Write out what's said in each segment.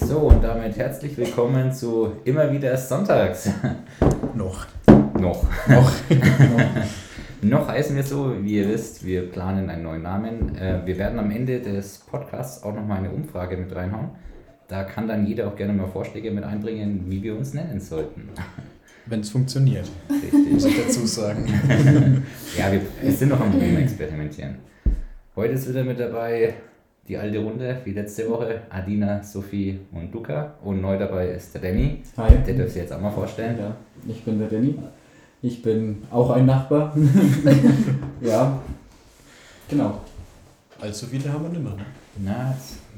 So, und damit herzlich willkommen zu Immer wieder Sonntags. Noch. Noch. Noch. Noch heißen wir so, wie ihr wisst, wir planen einen neuen Namen. Äh, Wir werden am Ende des Podcasts auch nochmal eine Umfrage mit reinhauen. Da kann dann jeder auch gerne mal Vorschläge mit einbringen, wie wir uns nennen sollten. Wenn es funktioniert, muss Richtig. ich dazu sagen. Ja, wir, wir sind noch am Experimentieren. Heute ist wieder mit dabei die alte Runde, wie letzte Woche. Adina, Sophie und Luca. Und neu dabei ist der Danny. Hi. Der dürft ihr jetzt auch mal vorstellen. Ja, ich bin der Danny. Ich bin auch ein Nachbar. ja, genau. Allzu viele haben wir nicht mehr. Ne? Na,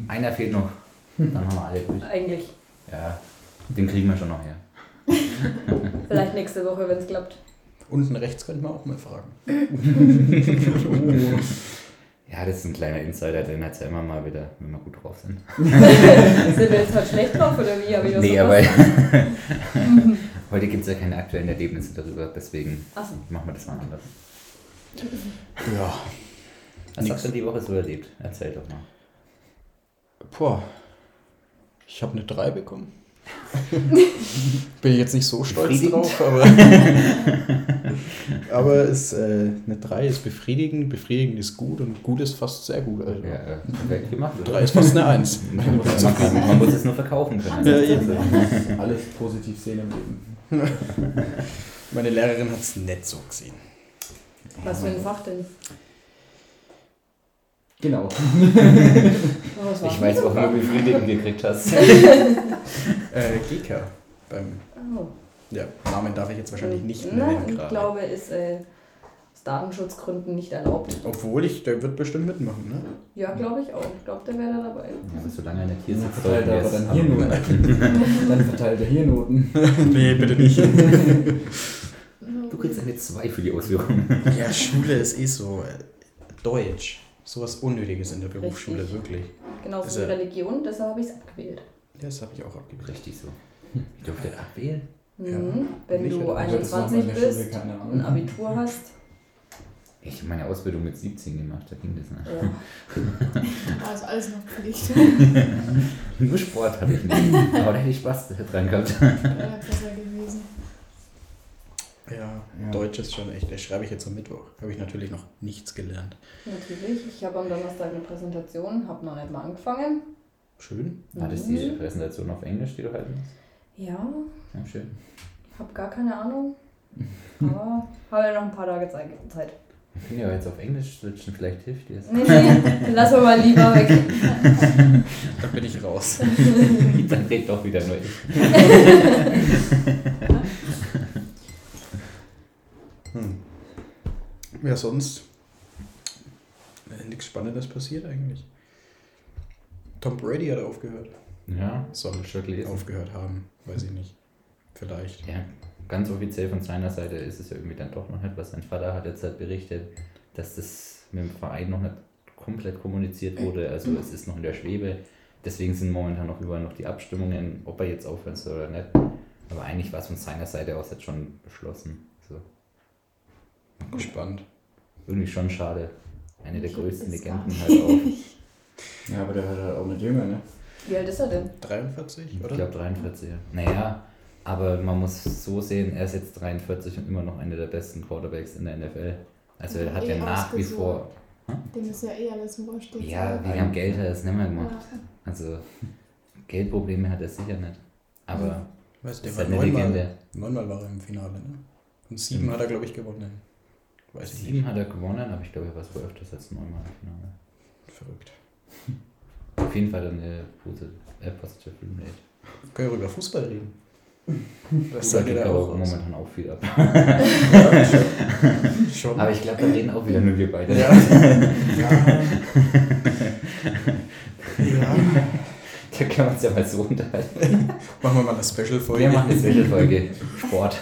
einer fehlt noch. Dann haben wir alle durch. Eigentlich. Ja, den kriegen wir schon noch her. Vielleicht nächste Woche, wenn es klappt. Unten rechts könnten wir auch mal fragen. Ja, das ist ein kleiner Insider, den hat ja immer mal wieder, wenn wir gut drauf sind. Sind wir jetzt halt schlecht drauf oder wie? Hab ich das Nee, so aber heute gibt es ja keine aktuellen Erlebnisse darüber, deswegen Achso. machen wir das mal anders. Ja. Was Nix. hast du die Woche so erlebt? Erzähl doch mal. Boah. Ich habe eine 3 bekommen. Bin ich jetzt nicht so stolz drauf, aber. aber es, äh, eine 3 ist befriedigend, befriedigend ist gut und gut ist fast sehr gut. Also. Ja, äh, perfekt gemacht. oder? 3 ist fast eine 1. man, kann, man muss es nur verkaufen können. Ja, Also. Alles positiv sehen im Leben. Meine Lehrerin hat es nicht so gesehen. Was für ein Fach denn? Genau. Oh, Ich weiß auch, für ein wo du gekriegt hast. Äh, GK. Beim? Oh. ja, Namen darf ich jetzt wahrscheinlich nicht Nein, nennen ich gerade. glaube, ist äh, aus Datenschutzgründen nicht erlaubt. Obwohl ich, der wird bestimmt mitmachen, ne? Ja, glaube ich auch. Ich glaube, der wäre da dabei. Ja, aber solange er nicht hier sitzt, verteilt er aber dann hier. Noten. Dann verteilt er hier Noten. nee, bitte nicht. Du kriegst eine 2 für die Ausführung. Ja, Schule ist eh so äh, Deutsch. Sowas Unnötiges in der Berufsschule, Richtig. wirklich. Genauso Ist wie Religion, deshalb habe ich es abgewählt. Ja, das habe ich auch abgegeben. Richtig so. Ich durfte abwählen. Mhm. Wenn Mich du hat- das war 21 meine Schule, bist, keine ein. Abitur hast, Ich habe meine Ausbildung mit 17 gemacht, da ging das nicht. ja. Also alles noch Pflicht. Nur Sport hatte ich nicht. Aber da hätte ich Spaß dran gehabt. Ja. Ja, Ja. Deutsch ist schon echt. Das schreibe ich jetzt am Mittwoch. Habe ich natürlich noch nichts gelernt. Natürlich. Ich habe am Donnerstag eine Präsentation, habe noch nicht mal angefangen. Schön. War das die Präsentation auf Englisch, die du halten musst? Ja, Ja, schön. habe gar keine Ahnung. Aber habe ja noch ein paar Tage Zeit. Wir können ja jetzt auf Englisch switchen, vielleicht hilft dir das. Nee, nee, lass wir mal lieber weg. Da bin ich raus. Dann red doch wieder nur ich. Hm. Ja, sonst. Äh, nichts Spannendes passiert eigentlich. Tom Brady hat aufgehört. Ja, Soll schon gelesen. aufgehört haben. Weiß ich nicht. Vielleicht. Ja, ganz offiziell von seiner Seite ist es ja irgendwie dann doch noch nicht, was sein Vater hat jetzt halt berichtet, dass das mit dem Verein noch nicht komplett kommuniziert wurde. Also es ist noch in der Schwebe. Deswegen sind momentan noch überall noch die Abstimmungen, ob er jetzt aufhören soll oder nicht. Aber eigentlich war es von seiner Seite aus jetzt schon beschlossen. So. Gespannt. Irgendwie schon schade. Eine der Ich größten Legenden halt auch. Ja, aber der wird halt auch nicht jünger, ne? Wie alt ist er denn? 43, Ich oder? glaube 43. ja. Naja, aber man muss so sehen, er ist jetzt 43 und immer noch einer der besten Quarterbacks in der NFL. Also er hat ja Eh nach wie vor. Dem ist ja eh alles wurscht. Ja, wegen am Geld hat er es nicht mehr gemacht. Ja. Also Geldprobleme hat er sicher nicht. Aber Weißt du, ist der halt war eine neunmal, Legende. neunmal war er im Finale, ne? Und sieben Mhm. hat er, glaube ich, gewonnen. Weiß ich Sieben hat er gewonnen, aber ich glaube, er war es wohl öfters als neunmal im Finale. nicht. Verrückt. Auf jeden Fall dann eine positive, äh, positive Win Rate. Können wir über Fußball reden? Das Da sagt da auch momentan auch viel ab. Ja, schon. schon. Aber ich glaube, da reden auch wieder nur wir beide. ja. ja. ja. Da können wir uns ja mal so unterhalten. Machen wir mal eine Special-Folge. Wir machen eine Special-Folge Sport.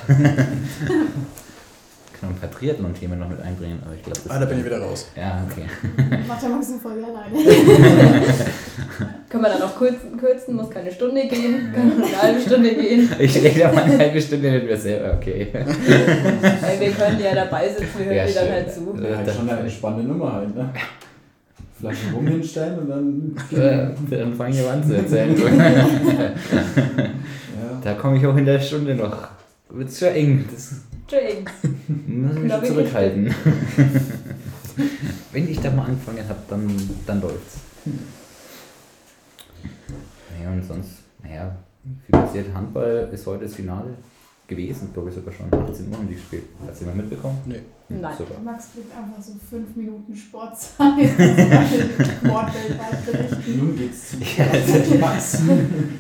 Kann ein paar Triathlon-Themen noch mit einbringen, aber ich glaube, das Ah, da bin ich wieder raus. Ja, okay. Macht der Max eine Folge alleine. Können wir dann auch kürzen, kürzen muss keine Stunde gehen, kann nur eine halbe Stunde gehen. Ich rede mal eine halbe Stunde mit mir selber, okay. Weil wir können ja dabei sitzen, wir hören Ja, dir dann halt zu. Ja, Halt das- schon eine spannende Nummer halt, ne? Flasche rum hinstellen und dann. Äh, dann fange ich an zu erzählen. Ja. da komme ich auch in der Stunde noch. Wird's schon eng. Das Entschuldigung. muss ich mich zurückhalten. Wenn ich da mal angefangen habe, dann, dann läuft's. Naja, und sonst, naja, wie passiert, Handball ist heute das Finale gewesen, glaube ich sogar schon. 18 Uhr haben die gespielt. Hat jemand mitbekommen? Nee. Hm, Nein. Super. Max kriegt einfach so fünf Minuten Sportzeit. Sport weltweit berichten. Nun geht's zu Ja, Max.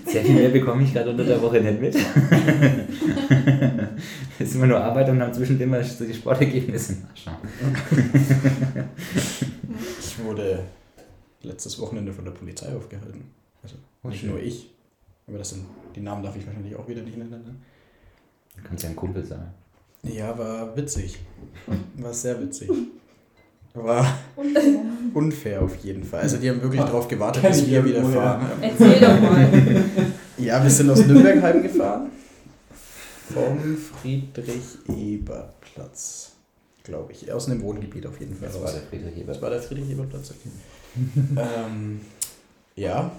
Sehr viel mehr bekomme ich gerade unter der Woche nicht mit. Es ist immer nur Arbeit und dann zwischendrin mal so die Sportergebnisse nachschauen. Ich wurde letztes Wochenende von der Polizei aufgehalten. Also Oh, nicht schön. nur ich. Aber das sind, die Namen darf ich wahrscheinlich auch wieder nicht nennen. Ne? Du kannst ja ein Kumpel sein. Ja, war witzig. War sehr witzig. War unfair auf jeden Fall. Also die haben wirklich Ah, darauf gewartet, bis ich wir wieder fahren. Erzähl doch mal. Ja, wir sind aus Nürnberg heimgefahren. Vom Friedrich-Eber-Platz, glaube ich. Aus einem Wohngebiet auf jeden Fall. Das war der Friedrich Ebert. Das war der Friedrich-Eber-Platz, okay. ähm, ja,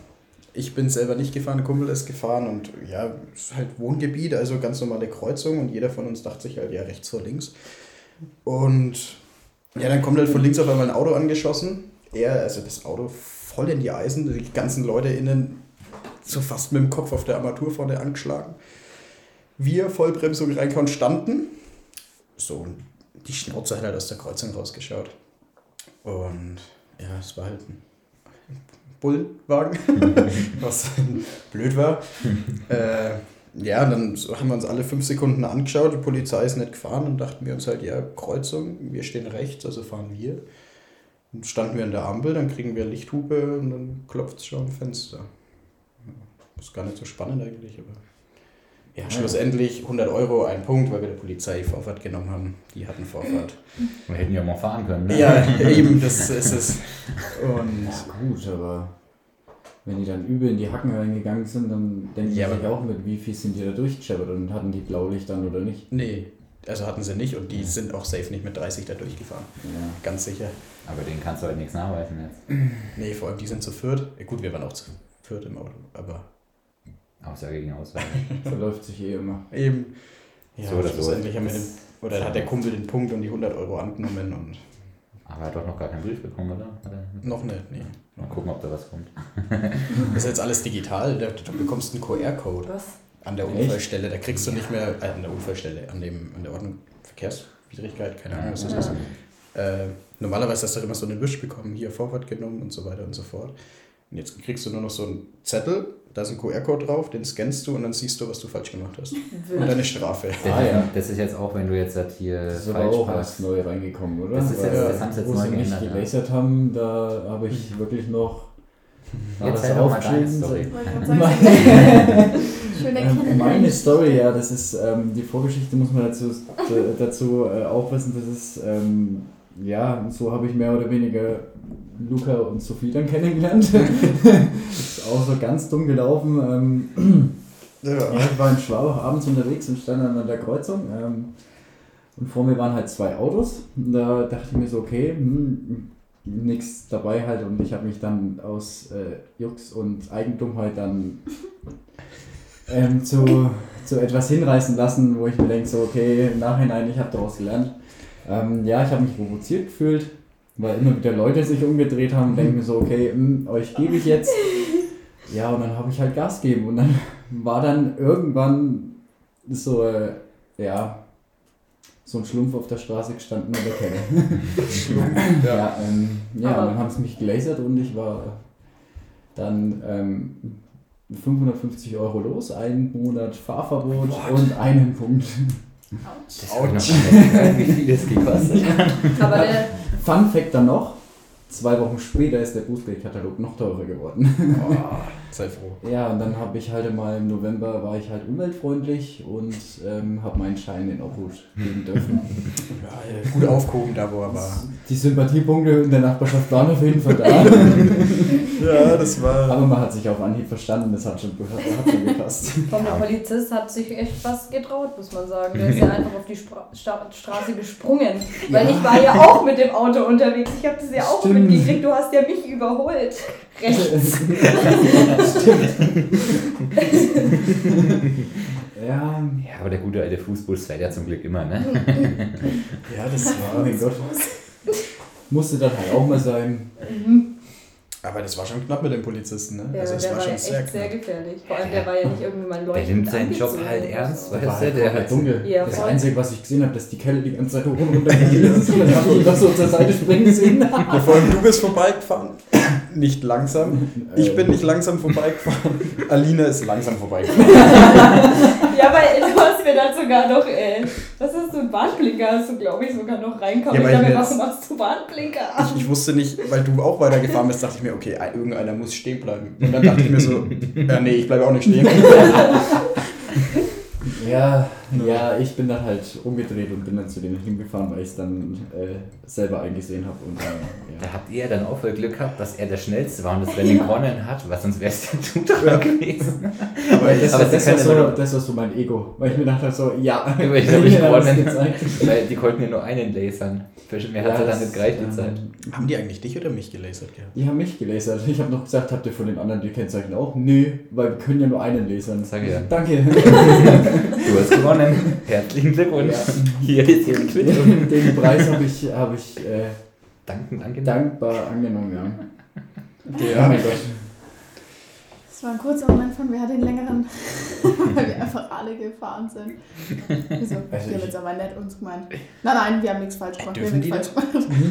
ich bin selber nicht gefahren, ein Kumpel ist gefahren und ja, es ist halt Wohngebiet, also ganz normale Kreuzung und jeder von uns dachte sich halt, ja, rechts vor links. Und ja, dann kommt halt von links auf einmal ein Auto angeschossen. Er, also das Auto voll in die Eisen, die ganzen Leute innen so fast mit dem Kopf auf der Armatur vorne angeschlagen. Wir Vollbremsung reinkauen standen. So, die Schnauze hat halt aus der Kreuzung rausgeschaut. Und ja, es war halt ein Bullwagen, was blöd war. äh, ja, dann haben wir uns alle fünf Sekunden angeschaut, die Polizei ist nicht gefahren und dachten wir uns halt, ja, Kreuzung, wir stehen rechts, also fahren wir. Dann standen wir an der Ampel, dann kriegen wir Lichthupe und dann klopft es schon am Fenster. Ja, Ist gar nicht so spannend eigentlich, aber ja, schlussendlich 100 Euro, ein Punkt, weil wir der Polizei Vorfahrt genommen haben. Die hatten Vorfahrt. Wir hätten ja mal fahren können. Ne? Ja, eben, das ist es. Und Ja, gut, aber wenn die dann übel in die Hacken reingegangen sind, dann denken Ja, die sich auch mit, wie viel sind die da durchgescheppert und hatten die Blaulicht dann oder nicht. nee, also hatten sie nicht und die sind auch safe nicht mit 30 da durchgefahren. Ja. Ganz sicher. Aber denen kannst du halt nichts nachweisen jetzt. Nee, vor allem die sind zu viert. Ja, gut, wir waren auch zu viert im Auto, aber Aussage gegen Aussage. Verläuft sich eh immer. eben. Ja, So oder so. schlussendlich haben wir den, Das- oder hat der Kumpel den Punkt und die 100 Euro angenommen und Aber er hat doch noch gar keinen Brief bekommen, oder? Hat er? noch nicht, nee. Mal gucken, ob da was kommt. Das ist jetzt alles digital, du bekommst einen QR-Code Was? an der? Unfallstelle, da kriegst du nicht mehr, äh, an der Unfallstelle, an, dem, an der Ordnung, Verkehrswidrigkeit, keine Ahnung, was das ist. Äh, normalerweise hast du immer so einen Wisch bekommen, hier Vorfahrt genommen und so weiter und so fort. Und jetzt kriegst du nur noch so einen Zettel, da ist ein QR-Code drauf, den scannst du und dann siehst du, was du falsch gemacht hast. Und deine Strafe. Das, Ah, ja. das ist jetzt auch, wenn du jetzt halt hier Das ist aber falsch auch parkst. erst neu reingekommen, oder? Das ist jetzt, Ja. das haben sie jetzt wo neu sie mich geändert. gelasert haben, da habe ich wirklich noch war Jetzt das doch mal deine aufgeschrieben, Story. Ähm, meine Story, ja, das ist ähm, die Vorgeschichte, muss man dazu, dazu äh, auch wissen, das ist, ähm, ja, so habe ich mehr oder weniger Luca und Sophie dann kennengelernt. ist auch so ganz dumm gelaufen. Ähm, ja, ich war in Schwabach abends unterwegs und stand dann an der Kreuzung. Ähm, und vor mir waren halt zwei Autos. Und da dachte ich mir so, okay, hm, nichts dabei halt. Und ich habe mich dann aus äh, Jux und Eigentumheit dann ähm, zu, zu etwas hinreißen lassen, wo ich mir denke, so, okay, im Nachhinein, ich habe daraus gelernt. Ähm, ja, ich habe mich provoziert gefühlt, weil immer wieder Leute sich umgedreht haben und denken mir so, okay, hm, euch gebe ich jetzt. Ja, und dann habe ich halt Gas gegeben und dann war dann irgendwann so, äh, ja, so ein Schlumpf auf der Straße gestanden und der Kenne. Ja. ja, ähm, ja Aber- und dann haben sie mich gelasert und ich war dann ähm, 550 Euro los, einen Monat Fahrverbot und einen Punkt. Das noch gar nicht, wie viel das gekostet hat. Aber der, Fun Fact dann noch, zwei Wochen später ist der Bußgeldkatalog noch teurer geworden. Oh, sei froh. Ja, und dann habe ich halt mal im November war ich halt umweltfreundlich und ähm, habe meinen Schein in Obhut geben dürfen. Ja, äh, gut aufgehoben da, wo er war. Die Sympathiepunkte in der Nachbarschaft waren auf jeden Fall da. Ja, Ja, das war. Aber man hat sich auf Anhieb verstanden, das hat schon, hat, hat schon gepasst. Vom der Polizist hat sich echt was getraut, muss man sagen. Der ist ja einfach auf die Spra Sta Straße gesprungen. Weil Ja. ich war ja auch mit dem Auto unterwegs. Ich habe das ja auch Stimmt. mitgekriegt. Du hast ja mich überholt. Rechts. ja, Ja, aber der gute alte Fußbus fährt ja zum Glück immer, ne? Ja, das oh war. mein Gott. Musste dann halt auch mal sein. Aber das war schon knapp mit dem Polizisten, ne? Ja, also es der war war ja schon echt sehr sehr, gefährlich. Vor allem, der war ja nicht irgendwie mal Der leuchtend nimmt seinen Job halt ernst, so. weißt War du? halt Der hat dunkel. Ja, das voll. Einzige, was ich gesehen habe, dass die Kelle die ganze Zeit hoch und runter geht. Dann habe ich ihn doch so zur Seite springen sehen. Ja, vor allem du bist vorbeigefahren. Nicht langsam. Ich bin nicht langsam vorbeigefahren. Alina ist langsam vorbeigefahren. Ja, weil du hast mir dann sogar noch, äh, was hast du, einen Warnblinker hast du, glaube ich, sogar noch reinkommen. Ja, ich dachte, jetzt- machst du Warnblinker an? Ich, ich wusste nicht, weil du auch weitergefahren bist, dachte ich mir, okay, ein- irgendeiner muss stehen bleiben. Und dann dachte ich mir so, ja, nee, ich bleibe auch nicht stehen. Ja, ja, ich bin dann halt umgedreht und bin dann zu denen hingefahren, weil ich es dann äh, selber eingesehen habe. Und dann, Da ja. habt ihr dann auch voll Glück gehabt, dass er der Schnellste war und das Rennen gewonnen hat, weil sonst wärst du dran gewesen. Aber das, aber das, das, war so, das war so mein Ego, weil ich mir dachte so, ja, Aber ich habe ich mir gewonnen. Weil die konnten ja nur einen lasern. Für mehr hat er dann nicht gereicht, die ähm, Zeit. Haben die eigentlich dich oder mich gelasert gehabt? Die haben mich gelasert. Ich habe noch gesagt, habt ihr von den anderen die Kennzeichen auch? Nö, weil wir können ja nur einen lasern. Sag ja. Danke. Du hast gewonnen. Herzlichen Glückwunsch. Ja. Hier ist Ihre Quittung. Den, den Preis habe ich, hab ich äh, Danken angenommen. dankbar angenommen, ja. Ja. Mein Gott. Das war ein kurzer Moment von, wer hat den längeren, weil wir einfach alle gefahren sind. Wieso? Also wir haben jetzt aber nett uns gemeint. Nein, nein, wir haben nichts falsch gemacht. dürfen wir haben die nichts falsch gemacht.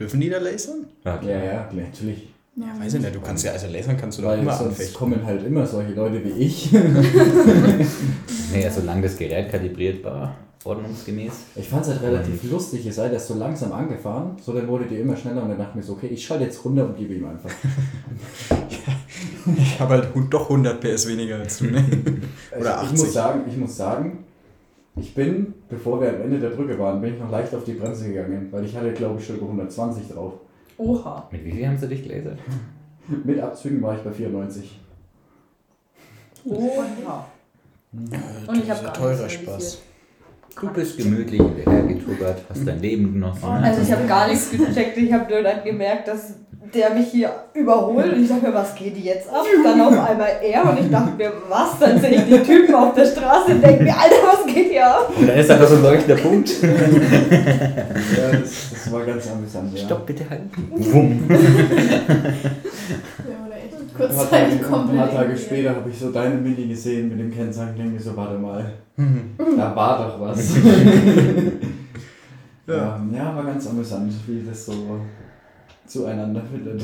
Dürfen die da lasern? Ja, Ja, ja, natürlich. Ja, weiß ich nicht, du kannst ja, also lasern kannst du doch immer sonst anfechten. kommen halt immer solche Leute wie ich. Naja, solange das Gerät kalibriert war, ordnungsgemäß. Ich fand es halt relativ lustig, ihr seid erst so langsam angefahren, so dann wurde ihr immer schneller und dann dachte ich mir so, okay, ich schalte jetzt runter und gebe ihm einfach. Ich habe halt doch 100 PS weniger als du, ne? Oder Also 80. Ich muss sagen, ich muss sagen, ich bin, bevor wir am Ende der Brücke waren, bin ich noch leicht auf die Bremse gegangen, weil ich hatte, glaube ich, schon über 120 drauf. Oha. Mit wie viel haben sie dich gelasert? Mit Abzügen war ich bei 94. Oha. Äh, Und ich habe teurer Spaß. Du bist gemütlich hergetuckert, hast dein Leben genossen. Also ich habe gar nichts gecheckt. Ich habe nur dann gemerkt, dass der mich hier überholt und ich dachte mir, was geht jetzt ab? Dann auf einmal er und ich dachte mir, was? Dann sehe ich die Typen auf der Straße und denke mir, Alter, was geht hier ab? Und dann ist da so ein leuchtender Punkt. Ja, das, das war ganz amüsant, ja. Stopp bitte halten. Wumm. Wir Ein paar Tage, kurzzeitig ein komplett. paar Tage später habe ich so deine Mini gesehen mit dem Kennzeichen, denke mir so, warte mal, Mhm. da war doch was. Ja. ja. war ganz amüsant, wie das so zueinander findet.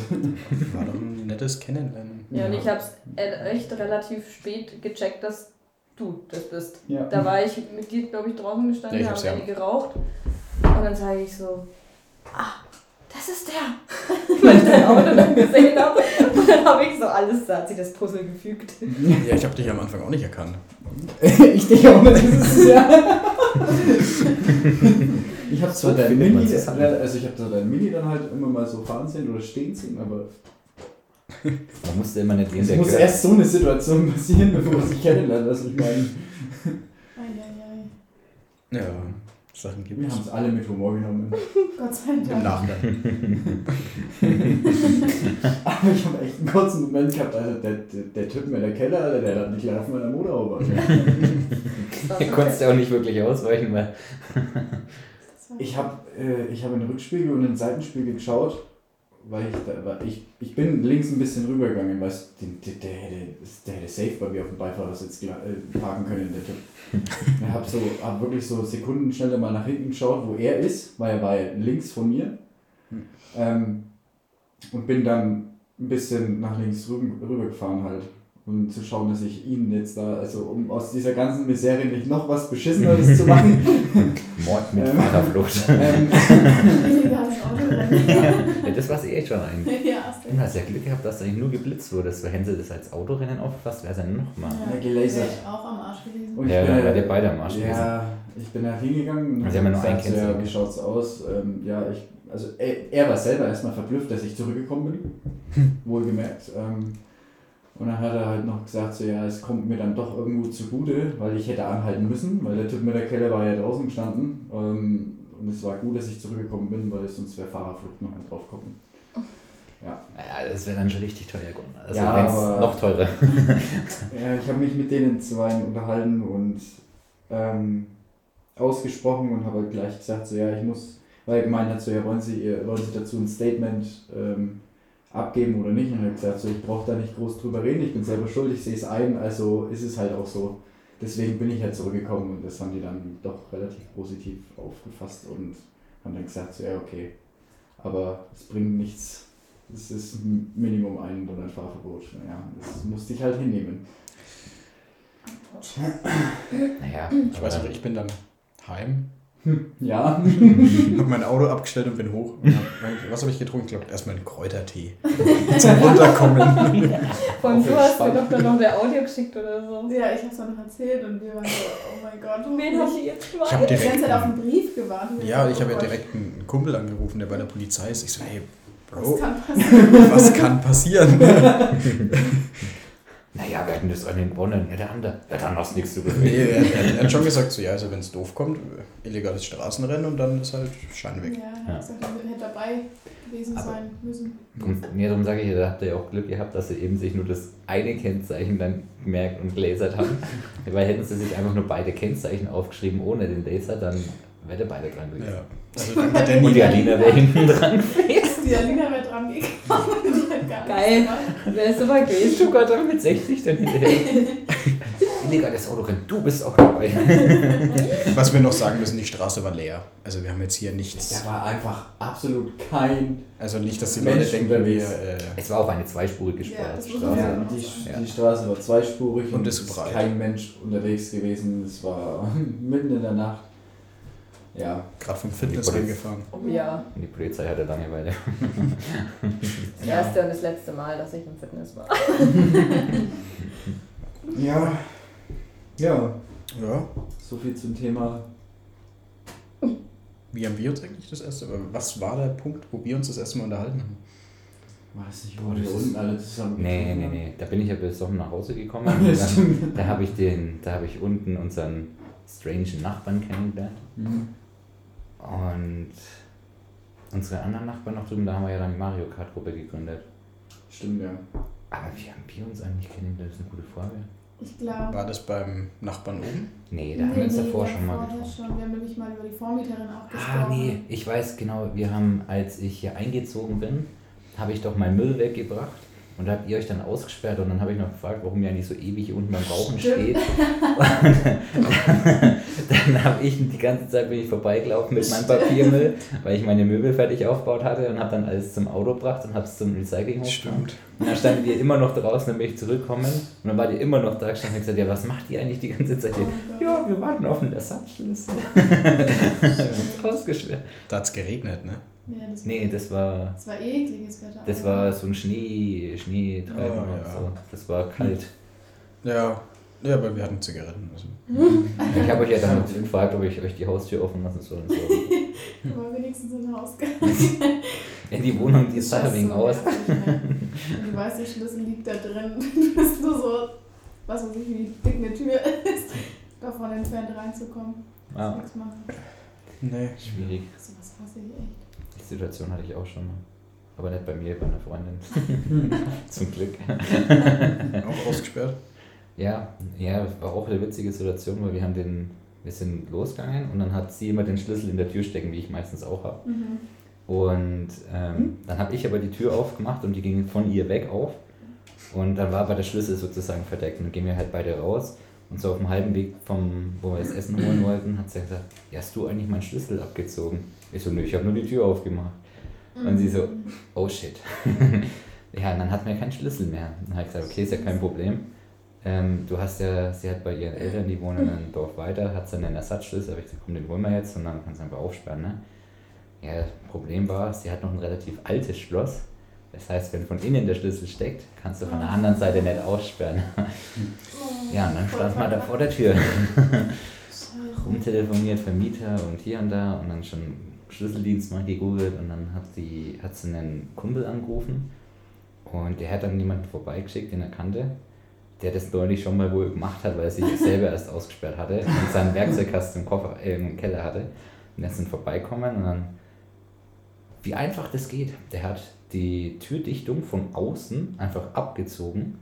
War doch ein nettes Kennenlernen. Ja, und ich habe es echt relativ spät gecheckt, dass du das bist. Ja. Da war ich mit dir, glaube ich, draußen gestanden, Ja, ich haben ja. eine geraucht. Und dann sage ich so, ah, das ist der. Weil ich dein Auto dann gesehen habe. Und dann habe ich so alles, da hat sich das Puzzle gefügt. Ja, ich habe dich am Anfang auch nicht erkannt. ich denke auch, das ist ja. ich habe zwar dein Mini, zusammen. also ich habe zwar dein Mini dann halt immer mal so fahren sehen oder stehen sehen, aber Man musste immer nicht es muss erst so eine Situation passieren, bevor man sich kennenlernt. Also ich meine, Eieiei. Ja, Sachen gibt wir es. haben es alle mit Humor genommen. Gott sei Im Dank. Nachgang. Aber ich habe echt einen kurzen Moment gehabt, also der, der, der Typ in der Keller, Alter, der hat nicht gleich auf meiner Motorhaube. Also. Du konntest ja auch nicht wirklich ausweichen, weil Ich habe äh, ich hab in den Rückspiegel und in den Seitenspiegel geschaut, weil ich, da, weil ich, ich bin links ein bisschen rübergegangen, weil der, der, der, hätte, safe bei mir auf dem Beifahrersitz äh, parken können, der Typ. Ich habe so, hab wirklich so Sekundenschnelle mal nach hinten geschaut, wo er ist, weil er war ja links von mir. Hm. Ähm, und bin dann ein bisschen nach links rüber, rübergefahren halt. Um zu schauen, dass ich ihn jetzt da, also um aus dieser ganzen Misere nicht noch was Beschisseneres zu machen. Mord mit Ähm. Fahrerflucht. ähm, ja, das war eh schon ein. ja, Du hast ja Glück gehabt, dass du eigentlich nur geblitzt wurdest. Weil sie das als Autorennen aufgefasst, wäre es ja nochmal. Ja, gelasert. Wär Auch am Arsch gewesen. Und ich Ja, bin dann ja- wärt ihr beide am Arsch gewesen. Ja, ich bin da hingegangen und Also nur gesagt, ja, Kennzeichen. wie schaut's aus? Ähm, ja, ich, also er, er war selber erstmal verblüfft, dass ich zurückgekommen bin, wohlgemerkt. Ähm, und dann hat er halt noch gesagt, so, ja, es kommt mir dann doch irgendwo zugute, weil ich hätte anhalten müssen, weil der Typ mit der Kelle war ja draußen gestanden. Ähm, und es war gut, dass ich zurückgekommen bin, weil sonst wäre Fahrerflucht noch mit draufgekommen. Ja, das wäre dann schon richtig teuer geworden. Also Ja, aber- noch teurer. Ja, ich habe mich mit denen zwei unterhalten und ähm, ausgesprochen und habe halt gleich gesagt, so ja, ich muss, weil gemeint hat, so ja, wollen Sie, ihr- wollen Sie dazu ein Statement ähm, abgeben oder nicht? Und er hat gesagt, so ich brauche da nicht groß drüber reden, ich bin selber schuld, ich sehe es ein, also ist es halt auch so. Deswegen bin ich halt zurückgekommen und das haben die dann doch relativ positiv aufgefasst und haben dann gesagt, so ja, okay, aber es bringt nichts. Es ist ein Minimum ein Monat Fahrverbot. Ja, das musste ich halt hinnehmen. Naja, Ich weiß noch, ich bin dann heim, Ja. habe mein Auto abgestellt und bin hoch. Und hab, was habe ich getrunken? Ich glaube, erstmal einen Kräutertee. Zum Runterkommen. Vor allem Auch du hast mir doch dann noch der Audio geschickt oder so. Ja, ich hab's auch noch erzählt und wir waren so, oh mein Gott. Wen haben die jetzt Ich habe Ich die ganze Zeit auf einen Brief gewartet. ja, ich habe ja direkt einen Kumpel angerufen, der bei der Polizei ist. Ich so, hey, Bro, kann passieren. was kann passieren? Naja, wir hatten das an den gewonnen. Ja, der andere. Ja, dann hast du nichts zu Nee, gewinnen. er, er, er hat schon gesagt, so, ja, also wenn es doof kommt, illegales Straßenrennen und dann ist halt Schein weg. Ja, hab gesagt, er hätte dabei gewesen Aber- sein müssen. Und nee, darum sage ich ja, da habt ihr ja auch Glück gehabt, dass sie eben sich nur das eine Kennzeichen dann gemerkt und gelasert haben. Weil hätten sie sich einfach nur beide Kennzeichen aufgeschrieben ohne den Laser, dann wäre der beide dran gewesen. Ja. Also Und die Alina wäre hinten dran gewesen. Die Alina wäre dran gekommen. Geil. ist so weit gewesen? Du Gott, mit 60 dann hinterher. Illegales Autorennen, du bist auch dabei. was wir noch sagen müssen, die Straße war leer. Also wir haben jetzt hier nichts. Da war einfach absolut kein. Also nicht, dass die Mensch Leute denken, wir... unterwegs. Äh, Es war auch eine zweispurige Straße. Ja, Ja, die, ja. die Straße war zweispurig Und es ist ist breit. kein Mensch unterwegs gewesen. Es war mitten in der Nacht. Ja, gerade vom Fitness reingefahren. Ja, Und die Polizei hatte Langeweile. das erste und das letzte Mal, dass ich im Fitness war. ja, ja. Ja. So viel zum Thema. Wie haben wir uns eigentlich das erste Was war der Punkt, wo wir uns das erste Mal unterhalten haben? Das nicht, Oh, wo wir das ist- unten alle zusammen Nee, nee, nee. Da bin ich ja besoffen nach Hause gekommen. Dann, da habe ich den, da habe ich unten unseren strangen Nachbarn kennengelernt. Mhm. Und unsere anderen Nachbarn noch drüben, da haben wir ja dann die Mario Kart Gruppe gegründet. Stimmt, ja. Aber wie haben wir uns eigentlich kennengelernt? Das ist eine gute Frage. Ich glaube. War das beim Nachbarn oben? Nee, da haben wir uns davor schon mal getroffen. schon. Wir haben nämlich mal über die Vormieterin auch gesprochen. Ah, nee, ich weiß genau, wir haben, als ich hier eingezogen bin, habe ich doch meinen Müll weggebracht und da habt ihr euch dann ausgesperrt und dann habe ich noch gefragt, warum ihr eigentlich so ewig hier unten beim Rauchen Stimmt. steht. Und dann dann habe ich die ganze Zeit bin ich vorbeigelaufen mit meinem Papiermüll, weil ich meine Möbel fertig aufgebaut hatte und habe dann alles zum Auto gebracht und habe es zum Recyclinghof gebracht. Und dann standen wir immer noch draußen, bin ich zurückgekommen und dann war die immer noch da gestanden und hab gesagt, ja, was macht die eigentlich die ganze Zeit hier? Oh. Ja, wir warten auf den Ersatzschlüssel. Rausgeschwert. Da hat es geregnet, ne? Ja, das, Nee, das war, das war ekliges Wetter. das war so ein Schnee, Schneetreiben Oh, und ja. so. Das war kalt. Ja. Ja, aber wir hatten Zigaretten. Also. Ich habe euch ja dann gefragt, ob ich euch die Haustür offen lassen soll. Und so. Aber wenigstens ein Hausgang. In die Wohnung, die ist da wegen aus. Und du weißt, der Schlüssel liegt da drin. Du bist nur so, was weiß ich, wie dick eine Tür ist, davon entfernt reinzukommen. Ja, Nichts machen. Nee. schwierig. So was hasse ich echt. Die Situation hatte ich auch schon mal. Aber nicht bei mir, bei einer Freundin. Zum Glück. Auch ausgesperrt. Ja, ja, war auch eine witzige Situation, weil wir haben den, wir sind losgegangen und dann hat sie immer den Schlüssel in der Tür stecken, wie ich meistens auch habe. Mhm. Und ähm, dann habe ich aber die Tür aufgemacht und die ging von ihr weg auf. Und dann war aber der Schlüssel sozusagen verdeckt. Und dann gingen wir halt beide raus. Und so auf dem halben Weg, vom, wo wir das Essen holen wollten, hat sie gesagt, ja, hast du eigentlich meinen Schlüssel abgezogen? Ich so, nö, ich habe nur die Tür aufgemacht. Und sie so, oh shit. Ja, und dann hatten wir keinen Schlüssel mehr. Dann habe ich gesagt, okay, ist ja kein Problem. Ähm, du hast ja, sie hat bei ihren Eltern, die wohnen in einem Dorf weiter, hat sie einen Ersatzschlüssel, habe ich gesagt, komm, den holen wir jetzt und dann kannst du einfach aufsperren. Ne? Ja, das Problem war, sie hat noch ein relativ altes Schloss. Das heißt, wenn von innen der Schlüssel steckt, kannst du von der anderen Seite nicht aussperren. ja, und dann stand man da vor der Tür. rumtelefoniert, Vermieter und hier und da und dann schon Schlüsseldienst mal gegoogelt und dann hat, die, hat sie einen Kumpel angerufen und der hat dann jemanden vorbeigeschickt, den er kannte, der das neulich schon mal wohl gemacht hat, weil er sich selber erst ausgesperrt hatte und seinen Werkzeugkasten im, Koffer, äh, im Keller hatte. Und er ist dann vorbeikommen und dann, wie einfach das geht, der hat die Türdichtung von außen einfach abgezogen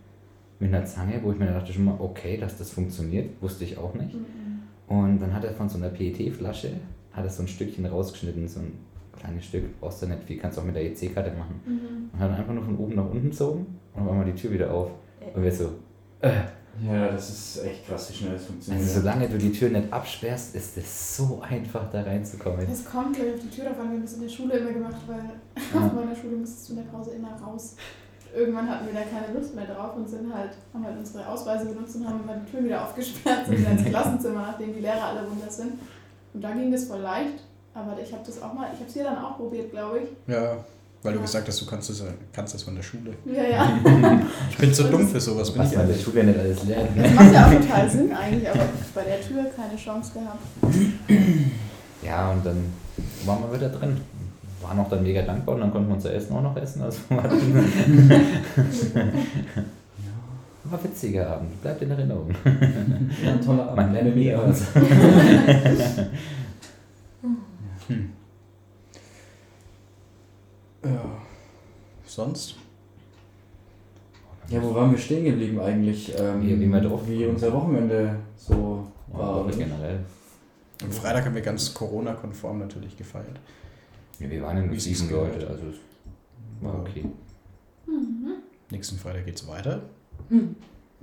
mit einer Zange, wo ich mir dachte schon mal, okay, dass das funktioniert, wusste ich auch nicht. Und dann hat er von so einer PET-Flasche, hat er so ein Stückchen rausgeschnitten, so ein kleines Stück, brauchst du nicht viel, kannst du auch mit der EC-Karte machen. Mhm. Und hat einfach nur von oben nach unten gezogen und dann war mal die Tür wieder auf. Und wir so, äh, Ja, das ist echt krass, wie schnell das funktioniert. also solange du die Tür nicht absperrst, ist es so einfach da reinzukommen. Es kommt gleich auf die Tür davon, wir haben das in der Schule immer gemacht, weil auf meiner Schule musstest du in der Pause immer raus. Irgendwann hatten wir da keine Lust mehr drauf und sind halt, haben halt unsere Ausweise benutzt und haben immer die Tür wieder aufgesperrt, sind wieder ins Klassenzimmer, nachdem die Lehrer alle runter sind. Und da ging das voll leicht, aber ich habe das auch mal, ich habe es hier dann auch probiert, glaube ich. Ja, weil du gesagt hast, du kannst das, kannst das von der Schule. Ja, ja. Ich bin zu dumm für sowas, bin Was ich in der. Schule nicht alles lernt. Das Ne? macht ja auch total Sinn eigentlich, aber bei der Tür keine Chance gehabt. Ja, und dann waren wir wieder drin. Waren auch dann mega dankbar und dann konnten wir unser Essen auch noch essen. Also war, war ein witziger Abend, bleibt in Erinnerung. Ja, ein toller Abend. Man lernt nie aus. Ja. Sonst? Ja, wo waren wir stehen geblieben eigentlich? Ähm, Wie- wie drauf wie unser Wochenende so war. War oder? generell. Am Freitag haben wir ganz Corona-konform natürlich gefeiert. Ja, wir waren ja nur sieben. Leute, also es war okay. Nächsten Freitag geht's weiter.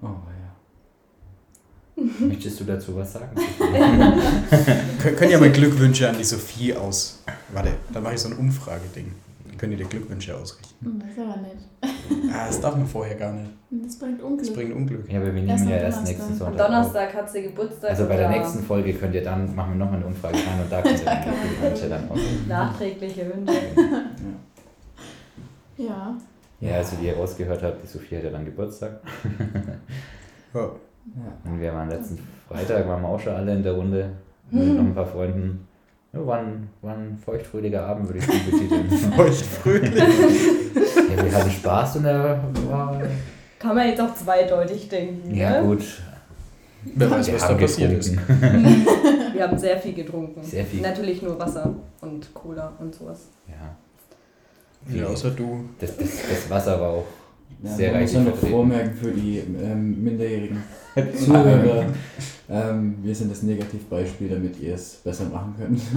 Oh, ja. Möchtest du dazu was sagen? Kön können ja mal Glückwünsche an die Sophie aus. Warte, dann mache ich so ein Umfrageding. Dann können die dir Glückwünsche ausrichten. Hm, Das aber nett. Ah, das darf man vorher gar nicht. Das bringt Das Unglück. bringt Unglück. Ja, aber wir Erst nehmen ja am erst nächsten Am Sonntag. Am Donnerstag hat sie Geburtstag. Also bei der nächsten Folge könnt ihr dann, machen wir nochmal eine Umfrage rein und da könnt ihr Da dann Glückwünsche dann auch. Nachträgliche Wünsche. Ja. Ja, also wie ihr rausgehört habt, die Sophie hat ja dann Geburtstag. Ja. ja. Und wir waren letzten Freitag, waren wir auch schon alle in der Runde mit noch ein paar Freunden. Ja, war, ein, war ein feuchtfröhlicher Abend, würde ich es betiteln. Feucht fröhlich. ja, wir hatten Spaß und er war. Kann man jetzt auch zweideutig denken. Ja, ne? gut. Wer weiß, Wir was da haben passiert ist. getrunken. Wir haben sehr viel getrunken. Sehr viel. Natürlich nur Wasser und Cola und sowas. Ja, Ja, außer du. das, das, das Wasser war auch Ja, sehr man muss reichlich ja noch vormerken für die ähm, minderjährigen Zuhörer. ähm, wir sind das Negativbeispiel, damit ihr es besser machen könnt.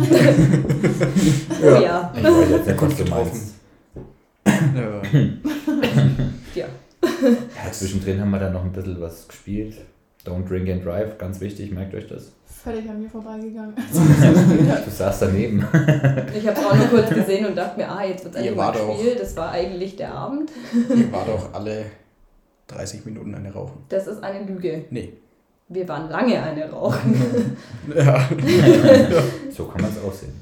Oh ja. Ich weiß jetzt nicht, was du getroffen. meinst. Ja. Ja. Ja, zwischendrin haben wir dann noch ein bisschen was gespielt. Don't drink and drive, ganz wichtig, merkt euch das. Völlig an mir vorbeigegangen. Du saßt daneben. Ich habe es auch nur kurz gesehen und dachte mir, ah, jetzt wird Ihr endlich mal gespielt. Das war eigentlich der Abend. Ihr wart auch alle 30 Minuten eine rauchen. Das ist eine Lüge. Nee. Wir waren lange eine rauchen. Ja. So kann man es auch sehen.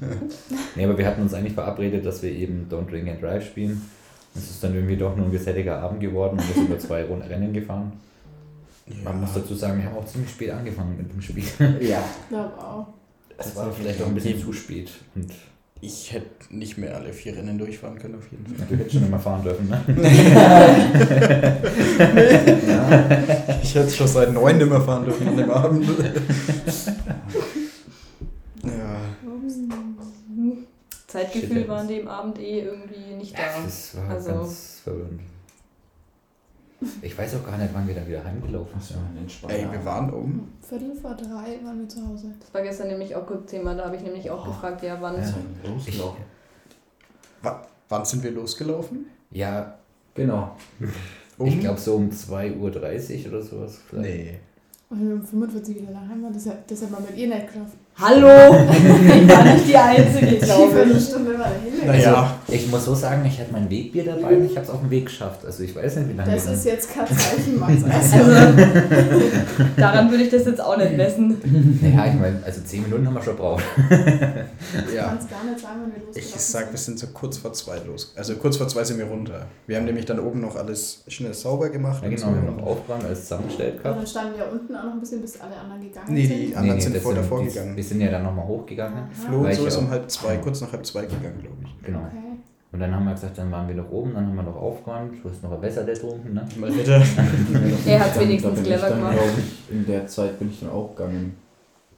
Nee, aber wir hatten uns eigentlich verabredet, dass wir eben Don't Drink and Drive spielen. Es ist dann irgendwie doch nur ein geselliger Abend geworden und wir sind nur zwei Runden Rennen gefahren. Man muss dazu sagen, wir haben auch ziemlich spät angefangen mit dem Spiel. ja. Glaube auch. Es war vielleicht auch ein bisschen zu spät. Und Ich hätte nicht mehr alle vier Rennen durchfahren können, auf jeden Fall. du hättest schon immer fahren dürfen, ne? Ich hätte schon seit neun nicht mehr fahren dürfen an dem Abend. ja. Zeitgefühl Shit, war an dem Abend eh irgendwie nicht da. Das war Also- ganz verwirrend. Ich weiß auch gar nicht, wann wir dann wieder heimgelaufen sind. war entspannter Ey, wir waren um. Viertel vor drei waren wir zu Hause. Das war gestern nämlich auch kurz Thema. Da habe ich nämlich auch Oh. gefragt, ja, wann. Ja. Abend. Ich, Loslaufen. Wa- Wann sind wir losgelaufen? ja, Genau. ich glaube so um 2.30 Uhr oder sowas. Vielleicht. Nee. Und um 45 wieder daheim hat- das hat man mit ihr nicht geschafft. Hallo! Ich war nicht die Einzige, Die glaube ich. Naja, Ich muss so sagen, ich hatte mein Wegbier dabei und ich habe es auf dem Weg geschafft. Also ich weiß nicht, wie lange Das ist jetzt kein Zeichen, Max. Also, Also, daran würde ich das jetzt auch nicht messen. Naja, ich meine, also 10 Minuten haben wir schon gebraucht. ich ja. kann es gar nicht sagen, wann wir Ich losgelaufen sag, wir sind so kurz vor zwei los. Also kurz vor zwei sind wir runter. Wir haben nämlich dann oben noch alles schnell sauber gemacht. Ja, und genau, wir haben noch aufgeräumt, alles zusammengestellt Und gehabt. dann standen wir unten auch noch ein bisschen, bis alle anderen gegangen Nee, sind. die anderen sind das vor davor die- gegangen. Wir sind ja dann nochmal hochgegangen. Flo Weil und so ist um halb zwei, kurz nach halb zwei gegangen, glaube ich. Genau. Okay. Und dann haben wir gesagt, dann waren wir noch oben, dann haben wir noch aufgeräumt. Du hast noch ein Besser getrunken, ne? Mal bitte. Er hat's Dann- wenigstens da bin clever ich dann, gemacht. Ich, in der Zeit bin ich dann auch gegangen.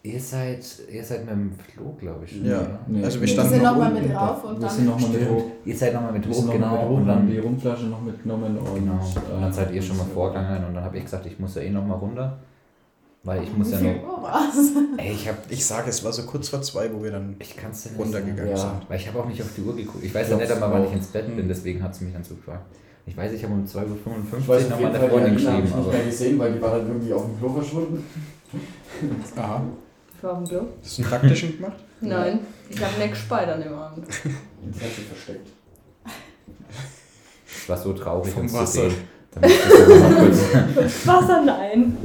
Ihr seid, ihr seid mit dem Flo, glaube ich. Ja. oder? Nee, Also wir standen sind noch nochmal mit drauf und wir dann. sind nochmal mit Stimmt. hoch. Ihr seid nochmal mit Wir hoch, noch genau. mit hoch, und haben die dann, Rumflasche noch mitgenommen und. genau. Und dann seid ihr schon mal vorgegangen und dann habe ich gesagt, ich muss ja eh nochmal runter. Weil ich muss Wie ja viel noch. Uhr war's? Ey, ich hab. Ich sage, es war so kurz vor zwei, wo wir dann Ich kann es runtergegangen Ja. sind. Weil ich habe auch nicht auf die Uhr geguckt. Ich weiß ja nicht einmal, wann ich ins Bett bin, deswegen hat sie mich dann so gefragt. Ich weiß, ich habe um 2.55 Ich Uhr noch meine Fall, Freundin die habe geschrieben, ich nicht aber. mehr gesehen, weil die war dann irgendwie auf dem Klo verschwunden. Aha. Ich war auf dem Klo. Hast du einen taktischen gemacht? Nein, ich habe nicht gespeit an dem Abend. Das hat sie versteckt. Es war so traurig, Vom uns zu Wasser. sehen. Mal kurz- Wasser, nein.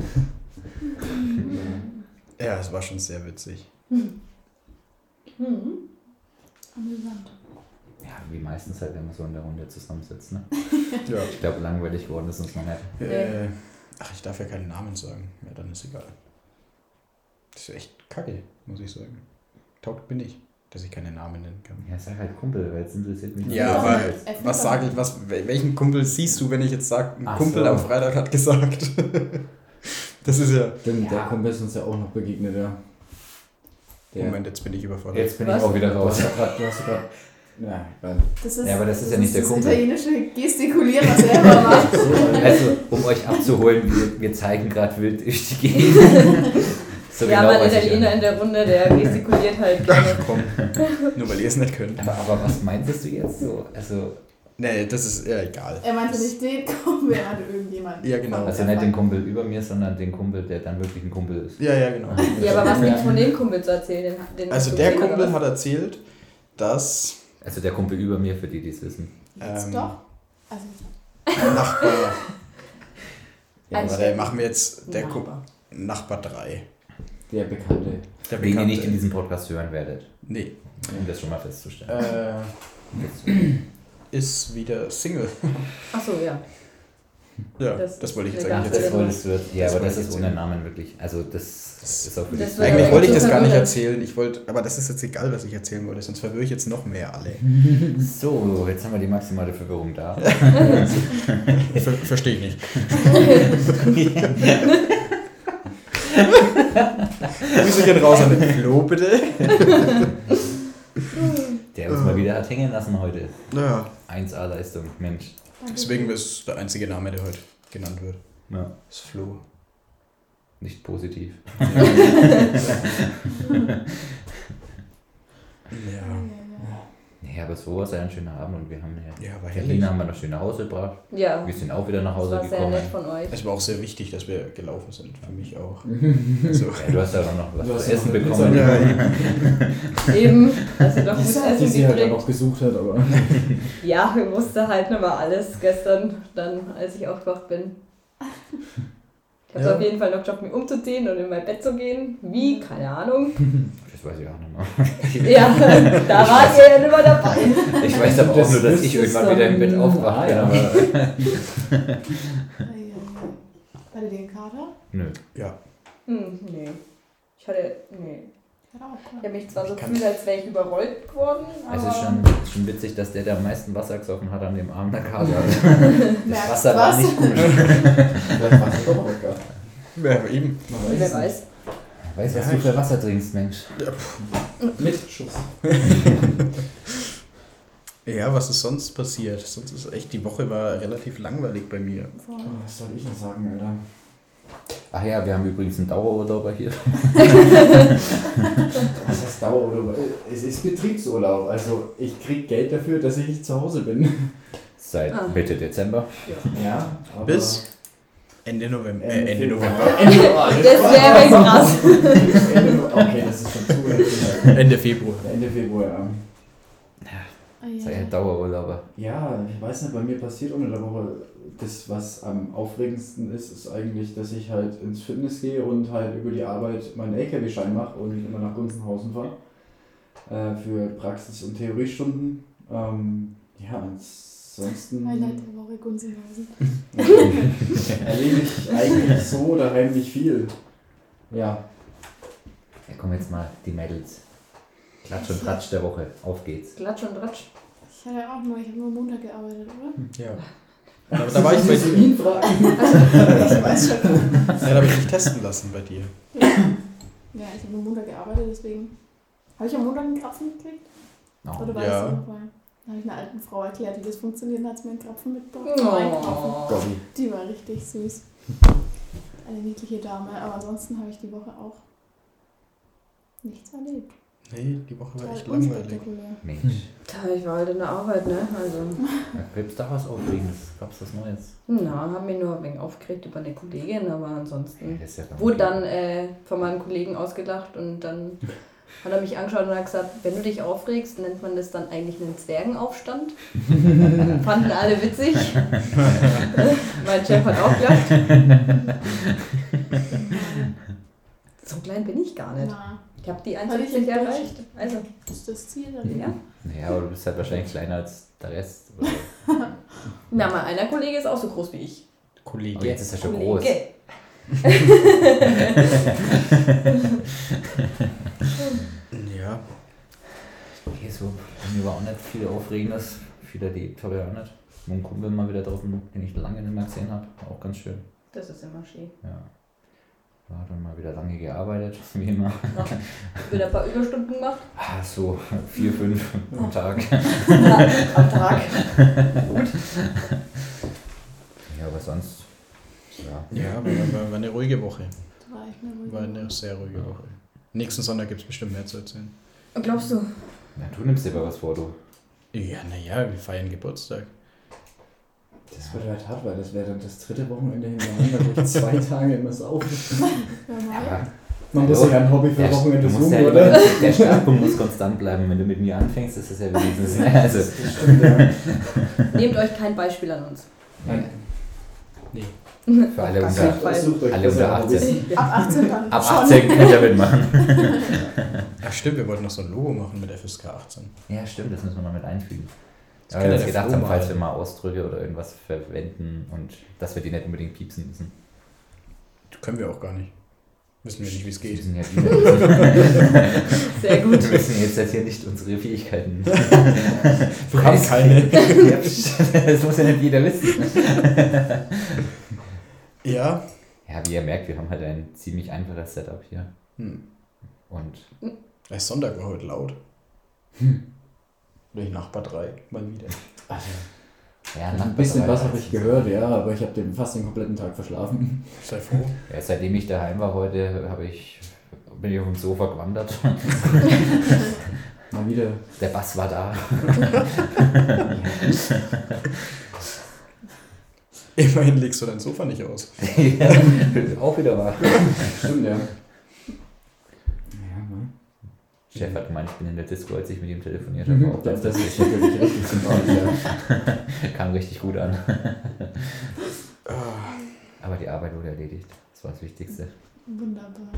Ja, es war schon sehr witzig. Hm. Amüsant. Ja, wie meistens halt, wenn man so in der Runde zusammensitzt. Ne? Ja. Ich glaube, langweilig geworden ist uns noch nicht. Äh, ach, ich darf ja keinen Namen sagen. Ja, dann ist egal. Das ist echt kacke, muss ich sagen. Taugt bin ich, dass ich keine Namen nennen kann. Ja, sag halt Kumpel, weil es interessiert mich Ja, doch aber mal- was sage mal. ich, was, wel- welchen Kumpel siehst du, wenn ich jetzt sage, ein Ach Kumpel so. am Freitag hat gesagt? das ist ja. Stimmt, der Ja. Kumpel ist uns ja auch noch begegnet, ja. Der, Moment, jetzt bin ich überfordert. Jetzt bin Was? ich auch wieder Du raus. du hast grad, ja. Das ist, Ja, aber das ist ja nicht der das Kumpel. italienische Gestikulieren, was er immer macht. Also, um euch abzuholen, wir, wir zeigen gerade wild durch die Gegend. so ja, genau mein ich Italiener in der Runde, der gestikuliert halt gerne. Ach komm, nur weil ihr es nicht könnt. Aber, aber was meintest du jetzt so? Also, Nee, das ist ja egal. Er meinte nicht den Kumpel, er meinte irgendjemanden. Ja, genau. also nicht den Kumpel über mir, sondern den Kumpel, der dann wirklich ein Kumpel ist. Ja, ja, genau. Ja, aber was gibt's von dem Kumpel zu erzählen? Den, den Also der gesehen, Kumpel hat erzählt, dass Also der Kumpel über mir, für die, die es wissen. Jetzt ähm, doch. Also, ein Nachbar. Ja, Aber der machen wir jetzt der Ku- Nachbar. Nachbar 3. der Bekannte. Der Den ihr nicht in Bekannte. diesem Podcast hören werdet. Nee. Um das schon mal festzustellen. Äh, ist wieder Single. Achso, ja. Ja, Das- das, wollte ich jetzt eigentlich dachten, das erzählen. wolltest du ja, Das aber das ist ohne erzählen. Namen wirklich. Also das, Das- ist auch für Das dich. wird Eigentlich wollte ich das gar nicht erzählen. Ich wollte, aber das ist jetzt egal, was ich erzählen wollte, sonst verwirre ich jetzt noch mehr alle. So, jetzt haben wir die maximale Verwirrung da. Ver Verstehe ich nicht. Grüße gehen raus an den Flo, bitte. Der uns mal wieder hat hängen lassen heute. Ja. 1A-Leistung, Mensch. Deswegen ist der einzige Name, der heute genannt wird. Ja, Das ist Flo. nicht positiv. Ja. Nee, aber so war es ja ein schöner Abend und wir haben ja. Ja, war Berlin haben wir noch schön nach Hause gebracht. Ja, Wir sind auch wieder nach das Hause war sehr gekommen. nett von euch. Es war auch sehr wichtig, dass wir gelaufen sind. Für mich auch. Also, Ja, du hast ja auch noch was Du hast zu ja essen bekommen. Ja, Eben, dass ihr doch Die Essen sie halt dann noch gesucht hat, aber. Ja, wir mussten halt nochmal alles gestern, dann als ich aufgewacht bin. Ich habe Ja. auf jeden Fall noch geschafft, mich umzuziehen und in mein Bett zu gehen. Wie? Keine Ahnung. Das weiß ich auch nicht mehr. Ja, da wart ihr ja nicht mehr dabei. Ich weiß aber auch Das nur, dass ich irgendwann wieder im Bett Ah, bin, ja. War der den Kater? Nö. ja. Hm, nee. Ich hatte, nee. Ich habe mich zwar so gefühlt, als wäre ich überrollt geworden, aber... Es ist schon, ist schon witzig, dass der, der am meisten Wasser gesoffen hat an dem Abend der Kater. Das Wasser du war was? nicht gut. Vielleicht war es doch. Ja, eben. Wer weiß. Weißt du, was Ja, du für Wasser trinkst, Mensch? Mit Schuss. Ja, was ist sonst passiert? Sonst ist echt, die Woche war relativ langweilig bei mir. Voll. Was soll ich denn sagen, Alter? Ach ja, wir haben übrigens einen Dauerurlauber hier. Was heißt Dauerurlaub? Es ist Betriebsurlaub. Also ich krieg Geld dafür, dass ich nicht zu Hause bin. Seit Ah. Mitte Dezember. Ja, aber Bis? Ende November. Ende Äh, Ende Februar. November. Ende, Das wäre krass. Ende, okay, das ist schon zu heftig. Ende Februar. Ende Februar, ja. Ah, ja. Sei ja Dauerurlauber. Ja, ich weiß nicht, bei mir passiert unter der Woche das, was am aufregendsten ist, ist eigentlich, dass ich halt ins Fitness gehe und halt über die Arbeit meinen LKW-Schein mache und immer nach Gunzenhausen fahre. Äh, für Praxis- und Theoriestunden. Ähm, ja, ansonsten Highlight der Woche Gunzenhausen. erlebe ich eigentlich so daheim nicht viel. Ja, Ja, komm jetzt mal, die Mädels. Klatsch und Tratsch der Woche. Auf geht's. Klatsch und Ratsch. Ich hatte auch nur, ich habe nur Montag gearbeitet, oder? Ja. Aber da war ich bei dir. Ihn fragen. Ich weiß schon. Ja, da habe ich mich testen lassen bei dir. Ja, ich habe nur Montag gearbeitet, deswegen. Habe ich am Montag einen Krapfen gekriegt? Oh. Oder weißt Ja. du noch? Da habe ich einer alten Frau erklärt, wie das funktioniert, hat sie mir einen Krapfen mitgebracht. Oh. Gobby. Die war richtig süß. Eine niedliche Dame, aber ansonsten habe ich die Woche auch nichts erlebt. Nee, die Woche war Total echt langweilig. Mensch. Tja, ich war halt in der Arbeit, ne? Also, Da gibt's da was Aufregendes? Gab's was Neues? na, haben mich nur ein wenig aufgeregt über eine Kollegin, aber Ja, ansonsten ja dann wurde dann äh, von meinem Kollegen ausgelacht und dann hat er mich angeschaut und hat gesagt, wenn du dich aufregst, nennt man das dann eigentlich einen Zwergenaufstand. Fanden alle witzig. mein Chef hat auch gelacht. so klein bin ich gar nicht. Na, Ich habe die Hatte ich 1,60 in erreicht. Also, das ist das Ziel. dann. ja. Naja, aber du bist halt wahrscheinlich kleiner als der Rest. Na, mein einer Kollege ist auch so groß wie ich. Kollege. Aber jetzt ist er schon groß. Ja. Okay, so bei mir war auch nicht viel Aufregendes. Viel erlebt habe ich auch nicht. Mein Kumpel mal wieder draußen, den ich lange nicht mehr gesehen habe. Auch ganz schön. Das ist immer schön. Ja. War dann mal wieder lange gearbeitet, wie immer. Wieder ein paar Überstunden gemacht. Ah, so vier, fünf am Tag. Am Tag. Ja, aber sonst, ja. Ja, war, war, war eine ruhige Woche. War eine sehr ruhige Woche. Nächsten Sonntag gibt es bestimmt mehr zu erzählen. Und glaubst du? ja. Du nimmst dir aber was vor, du. Ja, naja, wir feiern Geburtstag. Das wird halt hart, weil das wäre dann das dritte Wochenende hintereinander, wo ich zwei Tage immer saufe. Ja, mal. Man muss sich ja ein Hobby für der, Wochenende suchen, ja oder? der Startpunkt muss konstant bleiben. Wenn du mit mir anfängst, ist das ja wenigstens. Also, Das stimmt, ja. Nehmt euch kein Beispiel an uns. Nee. Für alle unter, alle unter 18. Hobbys. Ab 18 dann. Ab schon. 18 könnt ihr mitmachen. Ach stimmt, wir wollten noch so ein Logo machen mit FSK 18. Ja, stimmt, das müssen wir noch mit einfügen. Das kann wir ja uns gedacht haben, falls wir mal Ausdrücke oder irgendwas verwenden und dass wir die nicht unbedingt piepsen müssen. Können wir auch gar nicht. Wissen wir nicht, wie es Wir geht. sind ja Sehr gut. wir müssen jetzt halt hier nicht unsere Fähigkeiten. Wir haben keine. Ja, das muss ja nicht jeder wissen. Ja. Ja, wie ihr merkt, wir haben halt ein ziemlich einfaches Setup hier. Hm. Und Der Sonntag war heute laut. Durch Nachbar 3, mal wieder. Also, ja, ein Nachbar bisschen dabei was habe ich gehört, ja, aber ich habe den fast den kompletten Tag verschlafen. Sei froh. Ja, seitdem ich daheim war heute, habe ich, bin ich auf dem Sofa gewandert. Mal wieder. Der Bass war da. Immerhin legst du dein Sofa nicht aus. ja, auch wieder wahr. Stimmt, ja. Ja, ne? Chef hat gemeint, ich bin in der Disco, als ich mit ihm telefoniert Mhm, habe. das, das ist wirklich richtig sympathisch, ja. Kam richtig gut an. Ah, Aber die Arbeit wurde erledigt. Das war das Wichtigste. Wunderbar.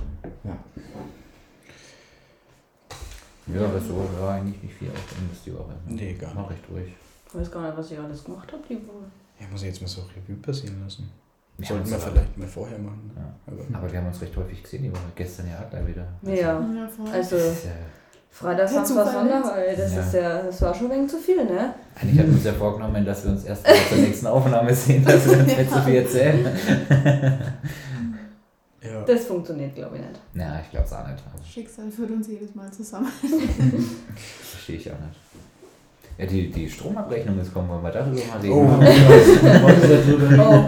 Ja, aber so war eigentlich nicht viel Aufwand die Woche. Nee, gar War recht ruhig. Ich weiß gar nicht, was ich alles gemacht habe die Woche. Ja, muss ich jetzt mal so Revue passieren lassen. Wir Sollten wir aber- vielleicht mal vorher machen. Ja. Aber Aber wir haben uns recht häufig gesehen die Woche. Gestern ja gleich wieder. Ja. Ja. Also ja, Freitag, Der Samstag, Zufall Sonntag, das Ja. ist ja, das war schon ein wenig zu viel, ne? eigentlich hatten wir uns ja vorgenommen, dass wir uns erst bei der nächsten Aufnahme sehen, dass wir uns nicht so viel erzählen. ja. Das funktioniert, glaube ich, nicht. Ja, ich glaube es auch nicht. Schicksal führt uns jedes Mal zusammen. verstehe ich auch nicht. Ja, die, die Stromabrechnung ist kommen, wollen wir darüber mal reden? Oh. Oh.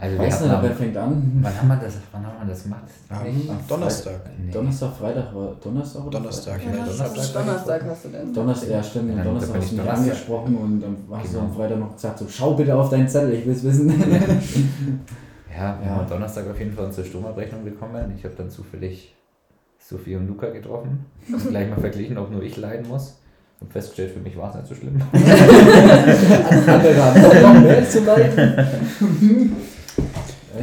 Also Weiß nicht, am, wer fängt an? wann haben wir das, wann haben wir das gemacht? Am? Donnerstag. Nee. Donnerstag, Freitag war Donnerstag oder Donnerstag, Ja, ja. Donnerstag. Donnerstag hast du denn. Donnerstag, ja stimmt, Ja, Donnerstag hast du ich mich Donnerstag. angesprochen und dann hast du Genau. am Freitag noch gesagt, so schau bitte auf deinen Zettel, ich will es wissen. Ja, wir Ja. haben am Donnerstag auf jeden Fall unsere Stromabrechnung bekommen. Ich habe dann zufällig Sophie und Luca getroffen und gleich mal verglichen, ob nur ich leiden muss. Und festgestellt, für mich war es nicht so schlimm. Andere haben auch noch mehr zu leiden.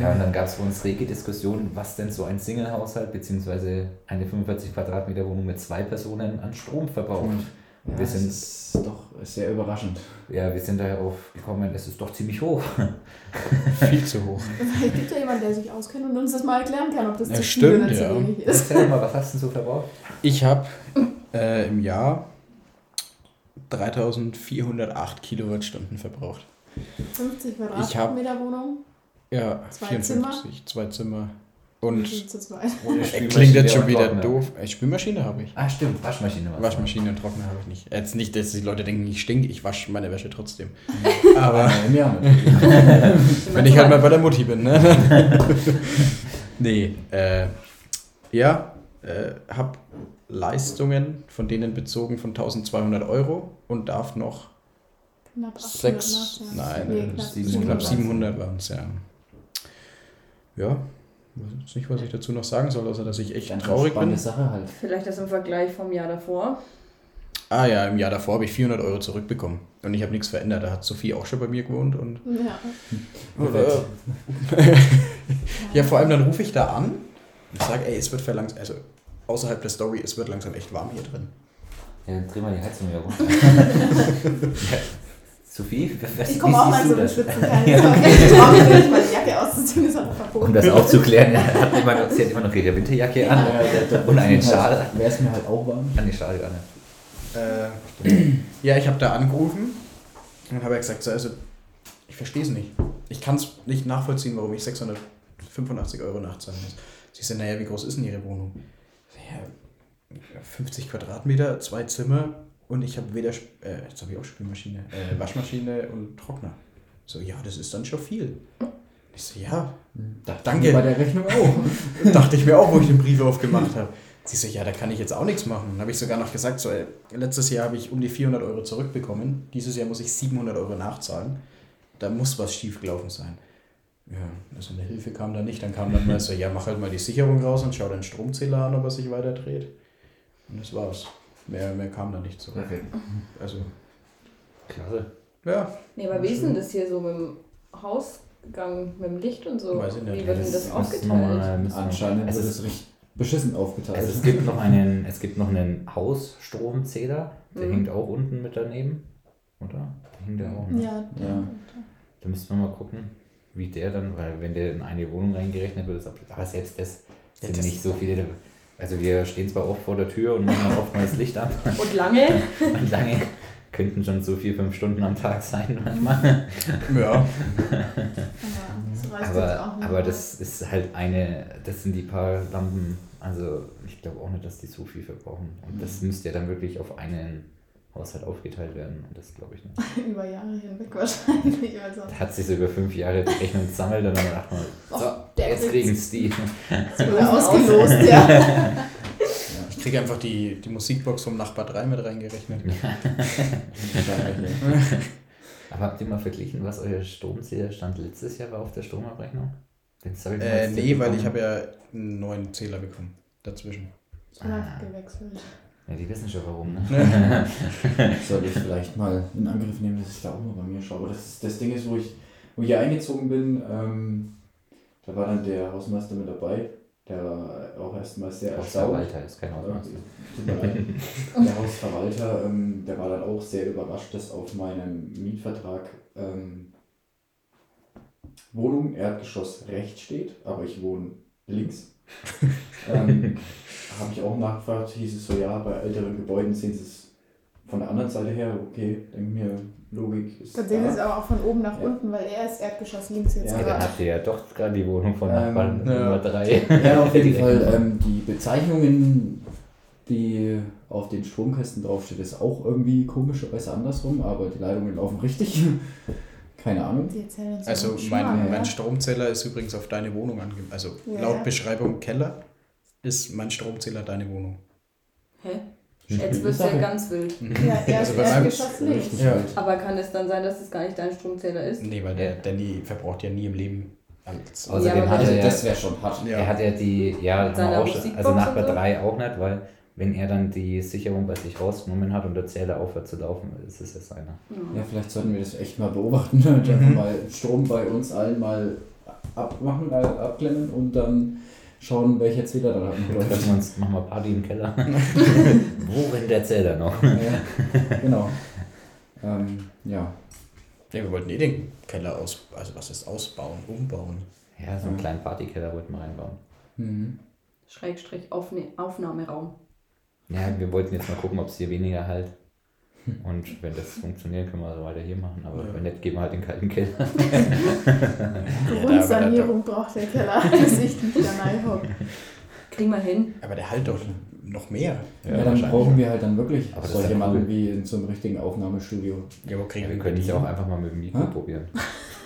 Ja, und dann gab es bei uns rege Diskussionen, was denn so ein Single-Haushalt bzw. eine 45 Quadratmeter Wohnung mit zwei Personen an Strom verbraucht. Ja, Wir das sind- ist doch sehr überraschend. Ja, wir sind darauf gekommen, es ist doch ziemlich hoch. Viel zu hoch. Vielleicht gibt ja jemand, der sich auskennt und uns das mal erklären kann, ob das Ja, zu viel stimmt, oder zu ja. wenig ist. Erzähl mal, was hast du so verbraucht? Ich habe äh, im Jahr 3408 Kilowattstunden verbraucht. 50 Ich hab- Quadratmeter Wohnung, Ja, Zwei 54, zwei Zimmer. Und klingt jetzt schon wieder Trockner. doof. Spülmaschine habe ich. Ah, stimmt, Waschmaschine Waschmaschine und Trockner habe ich nicht. Jetzt nicht, dass die Leute denken, ich stinke, ich wasche meine Wäsche trotzdem. Aber Einmal im Jahr natürlich. wenn ich halt mal bei der Mutti bin, ne? nee, äh, ja, äh, habe Leistungen von denen bezogen von 1200 Euro und darf noch Knapp 800 sechs, nachzahlen. nein, Nee, äh, knapp 700 knapp 700 700 waren es, ja. Ja, weiß jetzt nicht, was ich dazu noch sagen soll, außer dass ich echt Ganz traurig spannende bin. Sache halt. Vielleicht das im Vergleich vom Jahr davor. Ah ja, im Jahr davor habe ich 400 Euro zurückbekommen und ich habe nichts verändert. Da hat Sophie auch schon bei mir gewohnt und Ja. Oder, ja, vor allem dann rufe ich da an und sage, ey, es wird verlangsam, also außerhalb der Story, es wird langsam echt warm hier drin. Ja, dann dreh mal die Heizung wieder runter. ja. Sophie, was, Ich komme auch ins das? Schwitzen. Keine Sorge. Ich mich nicht, meine Jacke auszuziehen, ist aber Um verboten. das aufzuklären, er hat noch, sie hat immer noch ihre Winterjacke an. Und einen Schal. Wäre es mir halt auch warm. An die Schale an. Äh, ja, ich habe da angerufen und habe gesagt, so, also ich verstehe es nicht. Ich kann es nicht nachvollziehen, warum ich 685 Euro nachzahlen muss. Sie sagen, naja, wie groß ist denn Ihre Wohnung? Ja, 50 Quadratmeter, zwei Zimmer und ich habe weder, äh, jetzt habe ich auch Spülmaschine, äh, Waschmaschine und Trockner. So, ja, das ist dann schon viel. Ich so, ja, Dachte Danke. Bei der Rechnung auch. dachte ich mir auch, wo ich den Brief aufgemacht habe. Sie so, ja, da kann ich jetzt auch nichts machen. Dann habe ich sogar noch gesagt, so, ey, letztes Jahr habe ich um die 400 Euro zurückbekommen. Dieses Jahr muss ich 700 Euro nachzahlen. Da muss was schiefgelaufen sein. Ja, also eine Hilfe kam da nicht. Dann kam dann mal so, ja, mach halt mal die Sicherung raus und schau deinen Stromzähler an, ob er sich weiter dreht. Und das war's. Mehr, mehr kam da nicht zurück. Okay. Also, Klasse. ja, Nee, aber wie ist denn das hier so mit dem Hausgang, mit dem Licht und so? Weiß ich nicht. Wie wird denn das wir aufgeteilt? wir- Anscheinend wird ist, es richtig beschissen aufgeteilt. also es gibt noch einen, es gibt noch einen Hausstromzähler, der Mhm. hängt auch unten mit daneben. Oder? Hängt der auch? Ne? Ja, Ja. Da müssen wir mal gucken, wie der dann, weil wenn der in eine Wohnung reingerechnet wird, ist ab- aber selbst das Ja, sind das- nicht so viele. Also wir stehen zwar oft vor der Tür und machen dann oft mal das Licht an Und lange? und lange könnten schon so vier, fünf Stunden am Tag sein manchmal. ja. aber Aber, auch nicht. aber das ist halt eine, das sind die paar Lampen, also ich glaube auch nicht, dass die so viel verbrauchen. Und das müsste ja dann wirklich auf einen Haushalt aufgeteilt werden und das glaube ich nicht. über Jahre hinweg wahrscheinlich. Also, Da hat sich so über fünf Jahre die Rechnung gesammelt und dann dachte man, Oh, so, der jetzt kriegen es die. oder ausgelost, ja. Ich kriege einfach die, die Musikbox vom Nachbar 3 mit reingerechnet. Ja. Aber habt ihr mal verglichen, was euer Stromzählerstand letztes Jahr war auf der Stromabrechnung? Den Äh, nee, weil ich habe ja einen neuen Zähler bekommen. Dazwischen. Einfach gewechselt. Ja, die wissen schon warum, ne? Soll ich vielleicht mal in Angriff nehmen, dass ich da auch mal bei mir schaue. Aber das, das Ding ist, wo ich, wo ich hier eingezogen bin, ähm, da war dann der Hausmeister mit dabei, der war auch erstmal sehr erstaunt. Hausverwalter ist kein Hausmeister. Der Hausverwalter, ähm, der war dann auch sehr überrascht, dass auf meinem Mietvertrag ähm, Wohnung Erdgeschoss rechts steht, aber ich wohne links. ähm, Habe ich auch nachgefragt, hieß es so, ja, bei älteren Gebäuden sehen sie es von der anderen Seite her, okay, denke mir, Logik ist Dann sehen wir es aber auch von oben nach Ja. unten, weil er ist Erdgeschoss links jetzt. Ja, dann habt ihr ja doch gerade die Wohnung von Ähm, Nachbarn ja. Nummer 3. Ja, auf jeden Fall, ähm, die Bezeichnungen, die auf den Stromkästen draufsteht, ist auch irgendwie komischerweise andersrum, aber die Leitungen laufen richtig. Keine Ahnung. die erzählen uns Also mein, ja. mein Stromzähler ist übrigens auf deine Wohnung angegeben. Also Ja. laut Beschreibung Keller ist mein Stromzähler deine Wohnung. Hä? Jetzt wird es ja ganz wild. Ja, er Also bei meinem-. Richtig Ja. Aber kann es dann sein, dass es gar nicht dein Stromzähler ist? Nee, weil der Danny verbraucht ja nie im Leben Außerdem aber hat Also er ja, das wäre schon hart. Ja. er hat ja die, ja, also Musikbox nach und bei so? 3 auch nicht, weil wenn er dann die Sicherung bei sich rausgenommen hat und der Zähler aufhört zu laufen, ist es ja seiner. Ja, vielleicht sollten wir das echt mal beobachten und einfach Mhm. mal Strom bei uns allen mal abmachen, äh, abklemmen und dann schauen, welcher Zähler da Dann läuft. treffen wir uns, machen wir Party im Keller. Wo rennt der Zähler noch? ja, genau. Ähm, ja. ja, wir wollten eh den Keller aus, also was ist ausbauen, umbauen. Ja, so einen kleinen Partykeller wollten wir reinbauen. Mhm. Schrägstrich Aufne Aufnahmeraum. Ja, wir wollten jetzt mal gucken, ob es hier weniger halt. Und wenn das funktioniert, können wir so weiter hier machen. Aber Ja. wenn nicht, gehen wir halt in den kalten Keller. Grundsanierung braucht der Keller, dass ich nicht da reinhocke. Kriegen wir hin. Aber der halt doch noch mehr. Ja, dann wahrscheinlich. brauchen wir halt dann wirklich Aber das ist solche ja Mann cool. wie in so einem richtigen Aufnahmestudio. Ja, wo kriegen Ja, wir können ja auch einfach mal mit dem Mikro Hä? probieren.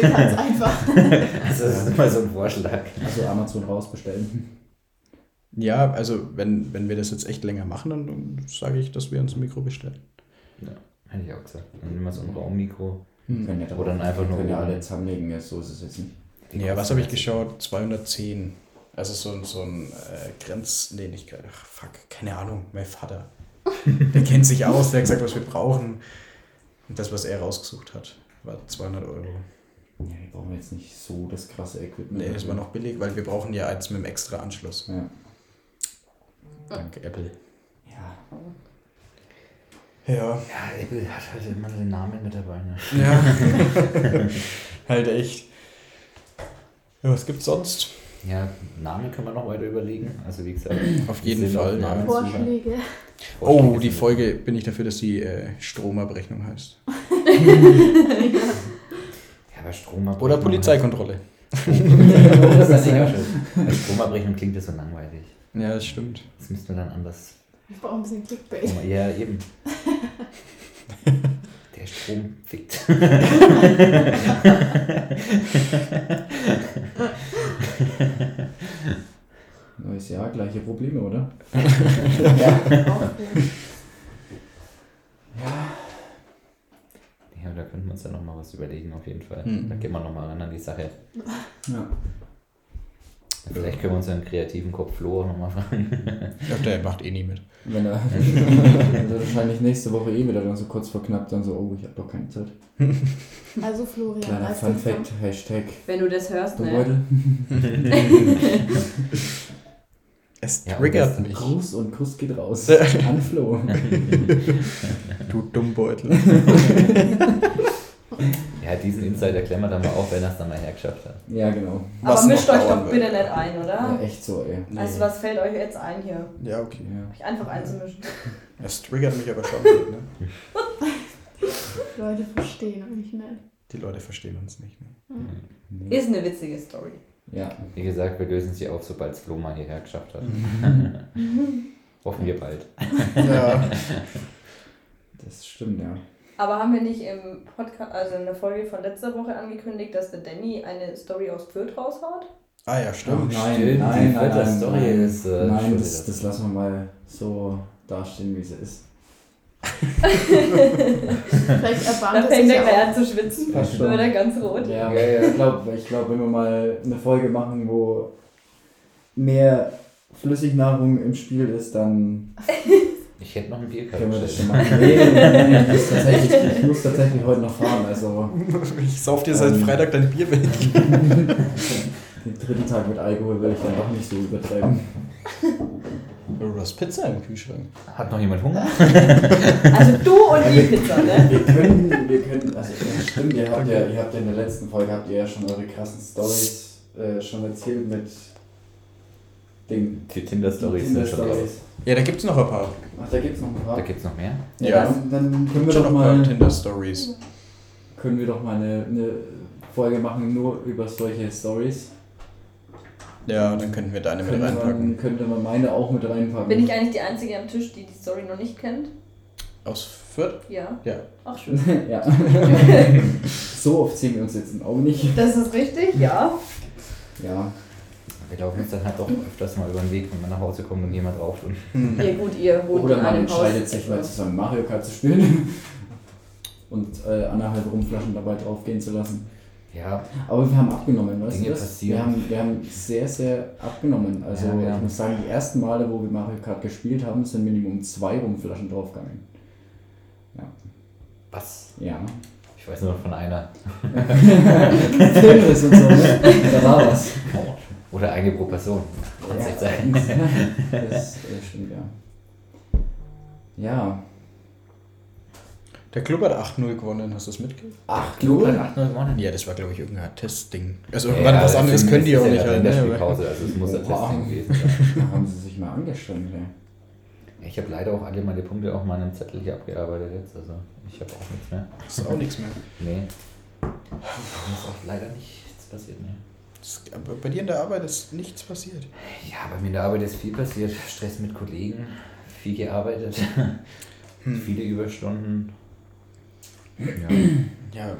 Ganz einfach. Also das ist immer so ein Vorschlag. Also Amazon rausbestellen. Ja, also wenn, wenn wir das jetzt echt länger machen, dann, dann sage ich, dass wir uns ein Mikro bestellen. Hätte ich auch gesagt. Dann nehmen wir so ein Raummikro. Können ja Oder dann einfach nur können ja oben. alle zusammenlegen, ja, so ist es jetzt nicht. Ja, was habe ich geschaut? 210. Also so, ein- so ein äh, Grenz... Nee, nicht... Ach, fuck, keine Ahnung. Mein Vater. Der kennt sich aus, der hat gesagt, was wir brauchen. Und das, was er rausgesucht hat, war 200 Euro. Ja, die brauchen jetzt nicht so das krasse Equipment. Nee, das war noch billig, weil wir brauchen ja eins mit einem extra Anschluss. Ja. Danke, Apple. ja. Ja. Ja, Apple hat halt immer den Namen mit dabei. Ne? Ja. halt echt. Ja, was gibt's sonst? Ja, Namen können wir noch weiter überlegen. Also wie gesagt, Auf jeden Fall, ja. Namen Vorschläge. Oh, die Folge bin ich dafür, dass die äh, Stromabrechnung heißt. Ja, aber Stromabrechnung. Oder Polizeikontrolle. ja. Bei Stromabrechnung klingt das so langweilig. Ja, das stimmt. Das müssten wir dann anders. Ich brauche ein bisschen Clickbait. Ja, eben. Der Strom fickt. Neues Jahr, gleiche Probleme, oder? Auch gut. Ja, da könnten wir uns ja nochmal was überlegen, auf jeden Fall. Mhm. Da gehen wir nochmal ran an die Sache. Ja. Vielleicht können wir unseren kreativen Kopf Flo nochmal fragen. Ich glaube, der macht eh nie mit. Wenn er also wahrscheinlich nächste Woche eh wieder dann so kurz vor knapp dann so, oh, ich habe doch keine Zeit. Also Florian, Kleiner als Fun Fact, Hashtag Wenn du das hörst, ne? Beutel. Es Ja, triggert das- mich. Gruß und Kuss geht raus. An Flo. Du Dummbeutel. Ja, diesen Insider klemmen wir dann mal auf, wenn er es dann mal hergeschafft hat. Ja, genau. Aber Was noch mischt euch doch bitte nicht ein, oder? Ja, echt so, ey. Nee. Also was fällt euch jetzt ein hier? Ja, okay. Ja. Euch einfach einzumischen. Es triggert mich aber schon. Ne? Leute verstehen euch nicht. Die Leute verstehen uns nicht. Ne? Nee. Ist eine witzige Story. Ja. Wie gesagt, wir lösen sie auf, sobald es Flo mal hierher geschafft hat. Hoffen wir bald. Ja. Das stimmt, ja. Aber haben wir nicht im Podcast, also in der Folge von letzter Woche angekündigt, dass der Danny eine Story aus Fürth raushaut? Ah ja, stimmt. nein, Stimmt, nein, die nein, nein, Story nein, ist, äh, nein das, das lassen wir mal so dastehen, wie sie ist. Vielleicht Da erbarmt er fängt sich er gleich auch. an zu schwitzen. Fast schon. Wird er ganz rot. Ja, Ja, ja. ich glaube, ich glaub, wenn wir mal eine Folge machen, wo mehr Flüssignahrung im Spiel ist, dann Ich hätte noch ein Bier können wir das schon machen. Nee, nee, nee, ich, muss tatsächlich, ich muss tatsächlich heute noch fahren. Also Ich sauf dir seit Ähm. Freitag dein Bier weg. den dritten Tag mit Alkohol will ich dann doch nicht so übertreiben. Du hast Pizza im Kühlschrank. Hat noch jemand Hunger? Also du und die Pizza, ne? Wir können, wir können, also ja, stimmt, ihr habt ja, ihr habt ja in der letzten Folge habt ihr ja schon eure krassen Stories äh, schon erzählt mit den Die Tinder-Stories sind schon raus. Ja, da gibt's noch ein paar. Ach, da gibt's noch ein paar. Da gibt es noch mehr? Ja. Dann, dann können wir Schon doch mal, Tinder-Stories. können wir doch mal eine, eine Folge machen nur über solche Stories. Ja, dann könnten wir deine mit Könnte man, reinpacken. könnte man meine auch mit reinpacken. Bin ich eigentlich die Einzige am Tisch, die die Story noch nicht kennt? Aus Fürth? Ja. Ja. Ach schön. ja. so oft sehen wir uns jetzt auch nicht. Das ist richtig, ja. Ja. Wir laufen uns dann halt doch öfters mal über den Weg, wenn wir nach Hause kommen und jemand raucht. Und Hm. Ja gut, ihr wohnt Oder in man einem Haus. entscheidet sich mal zusammen Mario Kart zu spielen und äh, anderthalb Rumflaschen dabei draufgehen zu lassen. Ja, Aber wir haben abgenommen, weißt Dinge du das? passieren. Wir haben, wir haben sehr, sehr abgenommen. Also Ja, wir ich muss sagen, die ersten Male, wo wir Mario Kart gespielt haben, sind Minimum zwei Rumflaschen draufgegangen. was? Ja. Ich weiß nur von einer. Filmriss und so, ne? Da war was. Oder eine pro Person. Kann es Ja. sein. Das äh, stimmt, ja. Ja. Der Club hat 8-0 gewonnen, hast du das mitgekriegt? Ach, Club hat cool. 8 gewonnen. Ja, das war, glaube ich, irgendein Testding. Also, Ja, irgendwann was anderes es können die auch ja nicht halt. Ne? aber- Länderspielpause, also es muss ein Wow. Testing gewesen sein. Da haben sie sich mal angestrengt, ey. Ich habe leider auch alle meine Punkte auf meinem Zettel hier abgearbeitet jetzt, also ich habe auch nichts mehr. Das ist auch nichts mehr. Nee. Ist auch leider nichts passiert, ne. Das, aber bei dir in der Arbeit ist nichts passiert. Ja, bei mir in der Arbeit ist viel passiert. Stress mit Kollegen, viel gearbeitet, Hm. viele Überstunden. Ja. Ja,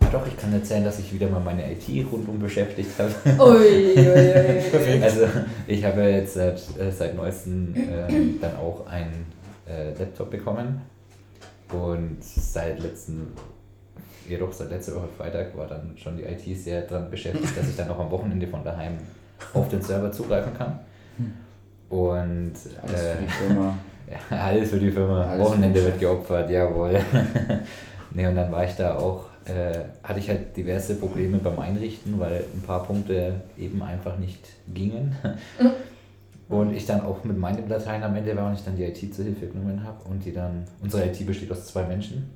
Ah, doch, ich kann erzählen, dass ich wieder mal meine IT rundum beschäftigt habe. Ui, ui, ui. Also ich habe jetzt seit, äh, seit neuestem ähm, dann auch einen äh, Laptop bekommen und seit letzten, jedoch seit letzter Woche Freitag war dann schon die IT sehr daran beschäftigt, dass ich dann auch am Wochenende von daheim auf den Server zugreifen kann. Und Alles für äh, die Firma. ja, alles für die Firma. Alles Wochenende wird geopfert, jawohl. ne, und dann war ich da auch, äh, hatte ich halt diverse Probleme beim Einrichten, weil ein paar Punkte eben einfach nicht gingen. Und ich dann auch mit meinen Dateien am Ende war und ich dann die IT zur Hilfe genommen habe und die dann, unsere IT besteht aus zwei Menschen,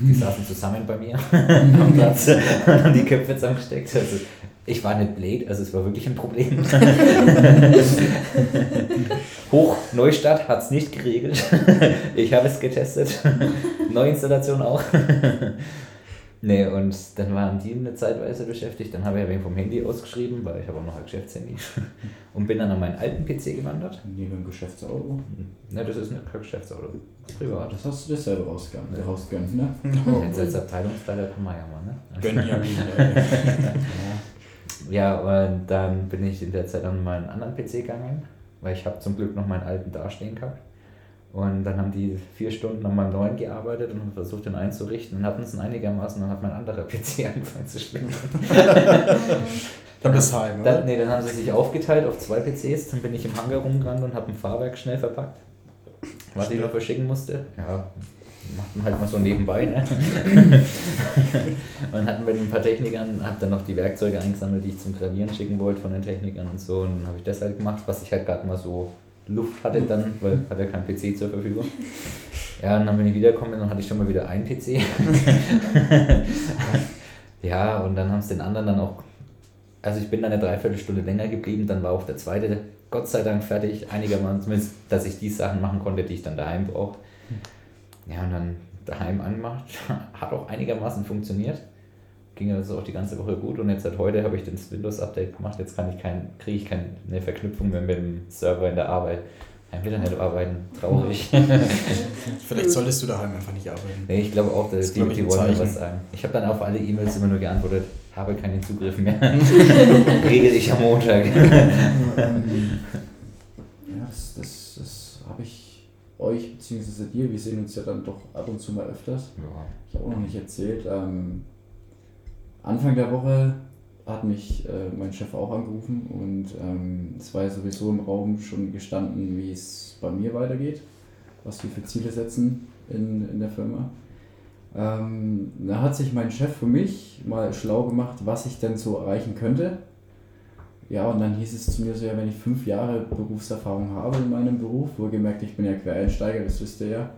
die saßen zusammen bei mir am Platz und haben die Köpfe zusammengesteckt. Also ich war nicht blöd, also es war wirklich ein Problem. Hoch, Neustadt hat es nicht geregelt. Ich habe es getestet. Neuinstallation auch. Nee, und dann waren die eine Zeitweise beschäftigt. Dann habe ich wenig vom Handy ausgeschrieben, weil ich habe auch noch ein Geschäftshandy. Und bin dann an meinen alten PC gewandert. Neben dem Geschäftsauto. Ne, das ist nicht kein Geschäftsauto. Privat. Das hast du dir selber rausgegönnt, Ja. rausgegönnt ne? Jetzt als Abteilungsleiter kann man ja mal, ne? Benjamin. Ja, und dann bin ich in der Zeit an meinen anderen PC gegangen, weil ich habe zum Glück noch meinen alten dastehen gehabt. Und dann haben die vier Stunden an meinem neuen gearbeitet und haben versucht, den einzurichten und hatten es einigermaßen. Dann hat mein anderer PC angefangen zu schwimmen. Dann bist du heim, oder? Dann, nee, dann haben sie sich aufgeteilt auf zwei PCs. Dann bin ich im Hangar rumgerannt und habe ein Fahrwerk schnell verpackt, was ich noch verschicken musste. Ja, macht man halt mal so nebenbei. Ne? und hatten mit ein paar Technikern, habe dann noch die Werkzeuge eingesammelt, die ich zum Gravieren schicken wollte von den Technikern und so. Und dann habe ich das halt gemacht, was ich halt gerade mal so Luft hatte dann, weil hatte ja kein PC zur Verfügung. Ja, und dann bin ich wiedergekommen und dann hatte ich schon mal wieder einen PC. ja, und dann haben es den anderen dann auch also ich bin dann eine Dreiviertelstunde länger geblieben, dann war auch der zweite Gott sei Dank fertig, einigermaßen zumindest, dass ich die Sachen machen konnte, die ich dann daheim brauche. Ja, und dann daheim angemacht, hat auch einigermaßen funktioniert. Ging also auch die ganze Woche gut und jetzt seit heute habe ich das Windows-Update gemacht, jetzt kann ich kein, kriege ich keine Verknüpfung mehr mit dem Server in der Arbeit. Ein Internet arbeiten, traurig. Vielleicht solltest du daheim einfach nicht arbeiten. nee, ich glaube auch, Das dass die, die wollen mir Zeichen. was sagen. Ich habe dann auf alle E-Mails immer nur geantwortet, habe keinen Zugriff mehr. Regel ich am Montag. Ähm, ja, das, das, das habe ich euch bzw. dir, wir sehen uns ja dann doch ab und zu mal öfters. Ja. Ich habe auch noch nicht erzählt. Ähm, Anfang der Woche hat mich äh, mein Chef auch angerufen und ähm, es war ja sowieso im Raum schon gestanden, wie es bei mir weitergeht, was wir für Ziele setzen in, in der Firma. Ähm, da hat sich mein Chef für mich mal schlau gemacht, was ich denn so erreichen könnte. Ja, und dann hieß es zu mir so, ja, wenn ich fünf Jahre Berufserfahrung habe in meinem Beruf, wohlgemerkt, ich bin ja Quereinsteiger, das wisst ihr ja,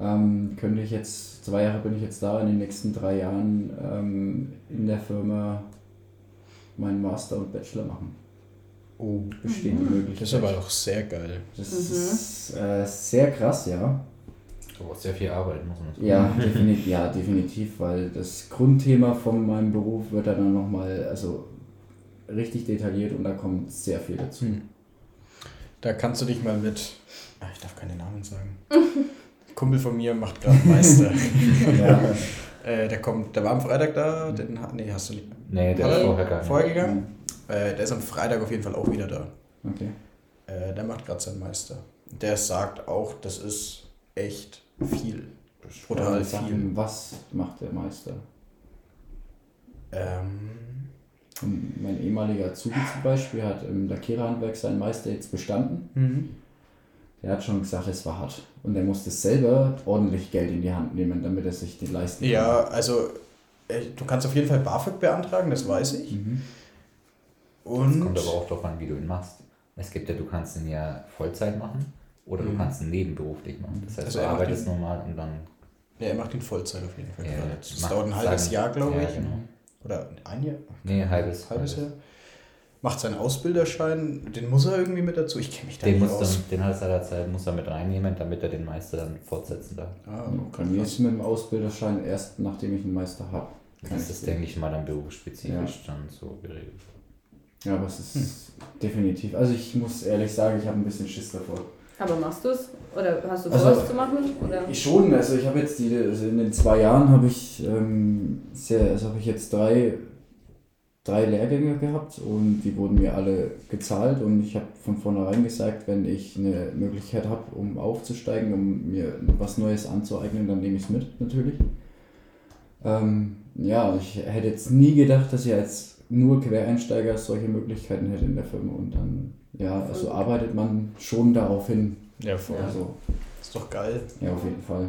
ähm, könnte ich jetzt, zwei Jahre bin ich jetzt da, in den nächsten drei Jahren ähm, in der Firma meinen Master und Bachelor machen. Oh, Besteht die Möglichkeit. das ist aber auch sehr geil. Das Mhm. ist äh, sehr krass, ja. Aber sehr viel Arbeit, muss man. Ja, definitiv, ja, definitiv, weil das Grundthema von meinem Beruf wird dann nochmal, also richtig detailliert und da kommt sehr viel dazu. Hm. Da kannst du dich mal mit. Ah, ich darf keine Namen sagen. Kumpel von mir macht gerade Meister. Ja, äh, der kommt, der war am Freitag da, den hat, nee, hast du nicht. Nee, der Hat ist er vorher nicht. Vorher gegangen? Äh, der ist am Freitag auf jeden Fall auch wieder da. okay. Äh, der macht gerade seinen Meister. Der sagt auch, das ist echt viel. Brutal Sachen, viel. Was macht der Meister? Ähm, mein ehemaliger Azubi zum Beispiel hat im Lackiererhandwerk seinen Meister jetzt bestanden. mhm. Der hat schon gesagt, es war hart. Und er musste selber ordentlich Geld in die Hand nehmen, damit er sich die leisten kann. Ja, also äh, du kannst auf jeden Fall BAföG beantragen, das weiß ich. Mhm. Es Und kommt aber auch darauf an, wie du ihn machst. Es gibt ja, du kannst ihn ja Vollzeit machen oder du Mhm. kannst ihn nebenberuflich machen. Das heißt, Also du er arbeitest ihn- normal und dann. ja, er macht ihn Vollzeit auf jeden Fall. Ja, das macht dauert ein halbes sein- Jahr, glaube ja, ich. Genau. Oder ein Jahr? Nee, halbes. halbes Jahr. Macht seinen Ausbilderschein, den muss er irgendwie mit dazu. Ich kenne mich da Den, nicht muss aus. dann, den hat er seinerzeit muss er mit reinnehmen, damit er den Meister dann fortsetzen darf. Ah, Bei mir ist mit dem Ausbilderschein erst, nachdem ich einen Meister habe. Das ist, denke ich mal, dann berufsspezifisch dann so geregelt. Ja, aber es ist definitiv. Also ich muss ehrlich sagen, ich habe ein bisschen Schiss davor. Aber machst du es? Oder hast du Also- vor, es zu machen? Oder? Ich schon, also ich habe jetzt die, also in den zwei Jahren habe ich ähm, sehr, also habe ich jetzt drei, drei Lehrgänge gehabt und die wurden mir alle gezahlt und ich habe von vornherein gesagt, wenn ich eine Möglichkeit habe, um aufzusteigen, um mir was Neues anzueignen, dann nehme ich es mit natürlich. Ähm, ja, ich hätte jetzt nie gedacht, dass ich als nur Quereinsteiger solche Möglichkeiten hätte in der Firma und dann, ja, also arbeitet man schon darauf hin. Ja, voll. Also, Ist doch geil. ja, auf jeden Fall.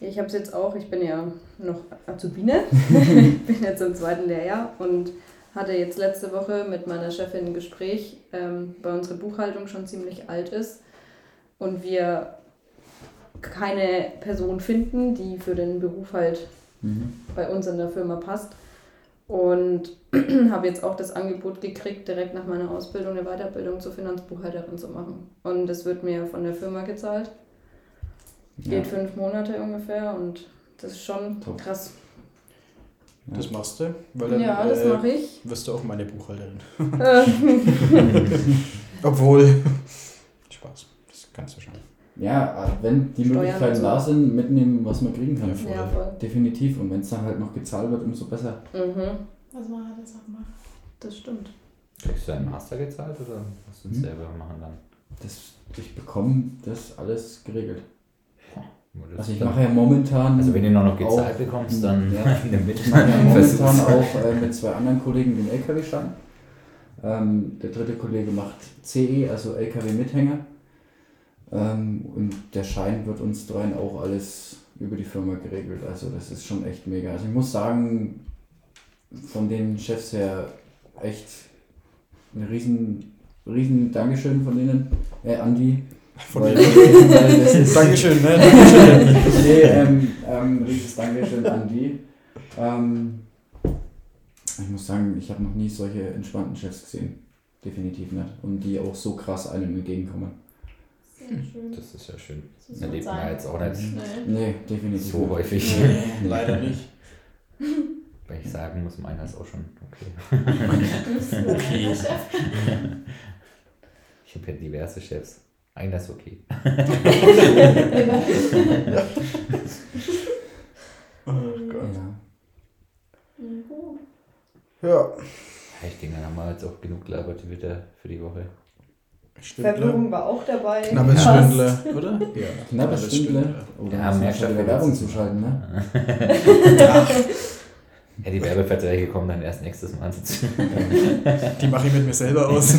Ja, ich habe es jetzt auch, ich bin ja noch Azubine, ich bin jetzt im zweiten Lehrjahr und hatte jetzt letzte Woche mit meiner Chefin ein Gespräch, ähm, weil unsere Buchhaltung schon ziemlich alt ist und wir keine Person finden, die für den Beruf halt Mhm. bei uns in der Firma passt. Und habe jetzt auch das Angebot gekriegt, direkt nach meiner Ausbildung eine Weiterbildung zur Finanzbuchhalterin zu machen. Und das wird mir von der Firma gezahlt. Geht fünf Monate ungefähr und das ist schon Top. krass. Das machst du? Weil dann, Ja, das äh, mache ich. Wirst du auch meine Buchhalterin. Obwohl. Spaß. Das kannst du schon. Ja, wenn die Steuern Möglichkeiten so. da sind, mitnehmen, was man kriegen kann. Ja, voll. ja, voll. Definitiv. Und wenn es dann halt noch gezahlt wird, umso besser. Mhm, Was man halt jetzt auch macht. das stimmt. Kriegst du einen Master gezahlt oder musst du es Hm. selber machen dann? Das, ich bekomme das alles geregelt. Das Also ich mache ja momentan. also wenn du noch noch gezahlt auch- bekommst, dann Ja. nimm mit. Ich mache ja momentan auch äh, mit zwei anderen Kollegen den LKW-Schein. Ähm, der dritte Kollege macht CE, also LKW-Mithänger. Ähm, und der Schein wird uns dreien auch alles über die Firma geregelt. Also das ist schon echt mega. Also ich muss sagen, von den Chefs her echt ein riesen, riesen Dankeschön von denen. Äh, Andi. Von Weil- weil das ist- Dankeschön, ne? Dankeschön. nee, ähm, ähm, riesiges Dankeschön an die. Ähm, ich muss sagen, ich habe noch nie solche entspannten Chefs gesehen. Definitiv nicht. Und die auch so krass einem entgegenkommen. Sehr schön. Das ist ja schön. So soll's Erlebt man jetzt auch nicht Nee. Definitiv so häufig. Nee, leider nicht. Weil ich sagen muss, meiner ist auch schon okay. Okay. Ich habe ja diverse Chefs. Einer ist okay. Oh Gott. Ja. Mhm. Ja. Ja, Ich denke, dann haben wir jetzt auch genug gelabert wieder für die Woche. Verblüffung war auch dabei. Knappes Passt. Stündler, oder? Ja. Knappes Stündle. Oder Ja, ja, mehr mehr schon wieder Stündle Werbung wird's. zuschalten, ne? Ja, die Werbeverträge kommen dann erst nächstes Mal. Die mache ich mit mir selber aus.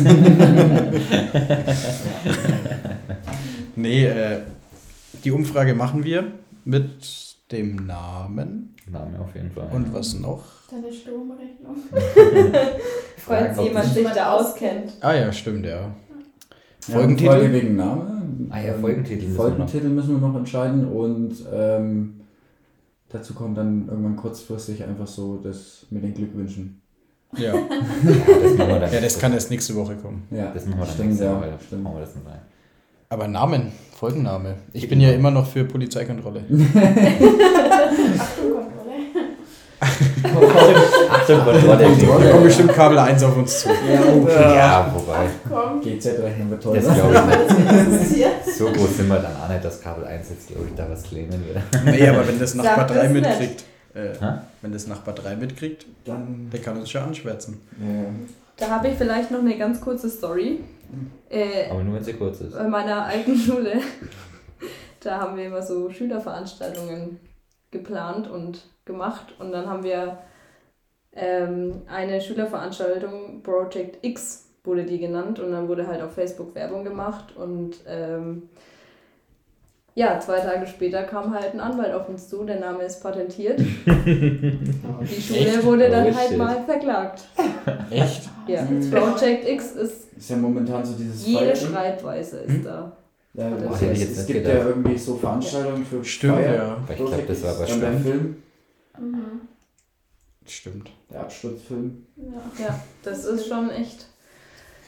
nee, äh, die Umfrage machen wir mit dem Namen. Name auf jeden Fall. Und was noch? Deine Stromrechnung. Falls jemand sich da auskennt. Ah ja, stimmt, ja. Ja, Folgentitel? Folge wegen Name. Ah ja, Ähm, Folgentitel müssen wir Folgentitel müssen wir noch entscheiden und ähm, dazu kommt dann irgendwann kurzfristig einfach so das mit den Glückwünschen. Ja. Ja, das machen wir dann. ja, das kann erst nächste Woche kommen. Ja, Das machen wir dann stimmt, nächste ja, Woche. stimmt. Machen wir das nicht rein. Aber Namen, Folgenname. Ich bin ja immer noch für Polizeikontrolle. Achtung, Kontrolle. Achtung, Da kommt bestimmt Kabel 1 auf uns zu. Ja, oh. Ja, wobei. Komm. GZ-Rechnung wird toll. Das ne? glaube ich nicht. So groß sind wir dann auch nicht, dass Kabel 1 jetzt, glaube ich, da was claimen wird. Nee, aber wenn das Nachbar Sag 3 das nicht. mitkriegt, äh, wenn das Nachbar 3 mitkriegt, Dann. der kann uns schon anschwärzen. Ja. Da habe ich vielleicht noch eine ganz kurze Story. Äh, Aber nur wenn sie kurz ist. bei meiner alten Schule, da haben wir immer so Schülerveranstaltungen geplant und gemacht und dann haben wir ähm, eine Schülerveranstaltung, Project X wurde die genannt und dann wurde halt auf Facebook Werbung gemacht und ähm, ja, zwei Tage später kam halt ein Anwalt auf uns zu, der Name ist patentiert. Die Schule wurde dann Oh, halt shit. mal verklagt. Echt? Ja, Mhm. Project X ist, Ist ja momentan so dieses jede Fighting. Schreibweise ist Hm? da. Ja, es, hätte ich es, jetzt es nicht gibt gedacht. ja irgendwie so Veranstaltungen für Stimmt, Fire. ja. Ich glaube, das war aber. Film, Mhm. Stimmt. der Absturzfilm. Ja. Ja, das ist schon echt,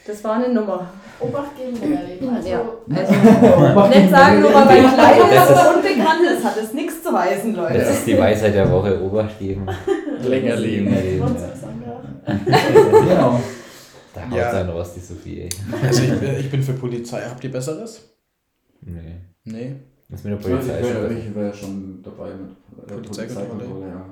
das war eine Nummer. Obacht geben Leben. Also, Ja. Also, nicht sagen, nur weil Kleiner ist- so unbekannt ist, hat es nichts zu weisen, Leute. Das ist die Weisheit der Woche, Obacht geben. Länger leben. Länger leben, ja. genau. Da haut Ja. dann raus, die Sophie, ey. Also ich, bin- ich bin für Polizei. Habt ihr Besseres? Nee. Nee. Was mit der Ich Polizei wäre ich wäre schon dabei mit äh, Polizeikontrolle? ja.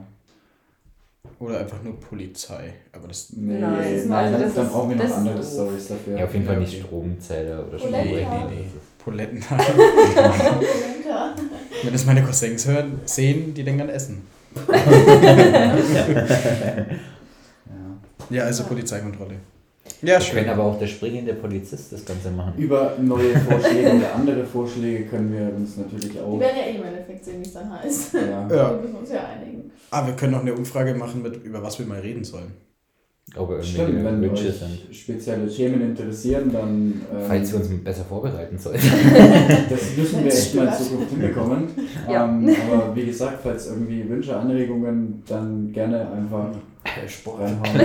Oder einfach nur Polizei. Aber das. Nee, Nein, nein, das ist- dann, das dann brauchen wir noch andere. Stories dafür. Ja, auf jeden Fall nicht. Stromzähler oder Polenta. Nee, nee, nee. Poletten. Polenta. Wenn das meine Cousins hören, sehen, die denken an Essen. Ja. Ja, also Polizeikontrolle. Ja, Wir schön. können aber auch der springende Polizist das Ganze machen. Über neue Vorschläge oder andere Vorschläge können wir uns natürlich Die auch. werden ja eh im Endeffekt sehen, wie es dann heißt. Ja. Ja. Wir müssen uns ja einigen. Ah, wir können noch eine Umfrage machen, mit, über was wir mal reden sollen. Ob er Stimmt, wenn Wünsche euch sind. spezielle Themen interessieren, dann ähm, Falls wir uns besser vorbereiten sollten. das müssen wir echt mal in. Zukunft hinbekommen. Ja. ähm, aber wie gesagt, falls irgendwie Wünsche, Anregungen, dann gerne einfach Sport. reinhauen.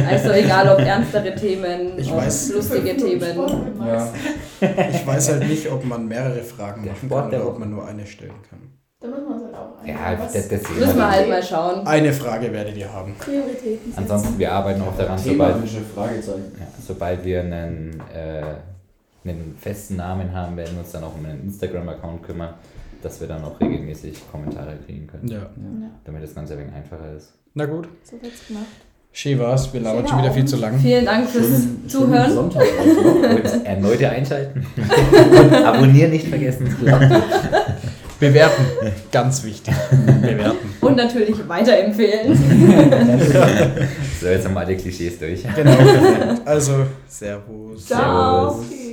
Also egal ob ernstere Themen, Ich ob weiß. lustige Themen. Ja. Ich weiß halt nicht, ob man mehrere Fragen Der machen Sport kann der oder ob man nur eine stellen kann. Da müssen wir uns halt auch. Ja, das, das Müssen wir halt mal schauen. Eine Frage werdet ihr haben. Prioritäten. Ansonsten, wir arbeiten auch daran, sobald, ja, sobald wir einen, äh, einen festen Namen haben, werden wir uns dann auch um einen Instagram-Account kümmern, dass wir dann auch regelmäßig Kommentare kriegen können. Ja. Ja, Damit das Ganze ein wenig einfacher ist. Na gut. so wird's gemacht. Schön war's. Wir labern schon wieder viel zu lang. Vielen Dank fürs Schönen- schönen Zuhören. Sonntag euch noch. Und erneute einschalten. Abonnieren nicht vergessen. Bewerten. Ganz wichtig. Bewerten. Und natürlich weiterempfehlen. So, jetzt haben wir alle Klischees durch. Genau. Also, Servus. Ciao. Servus.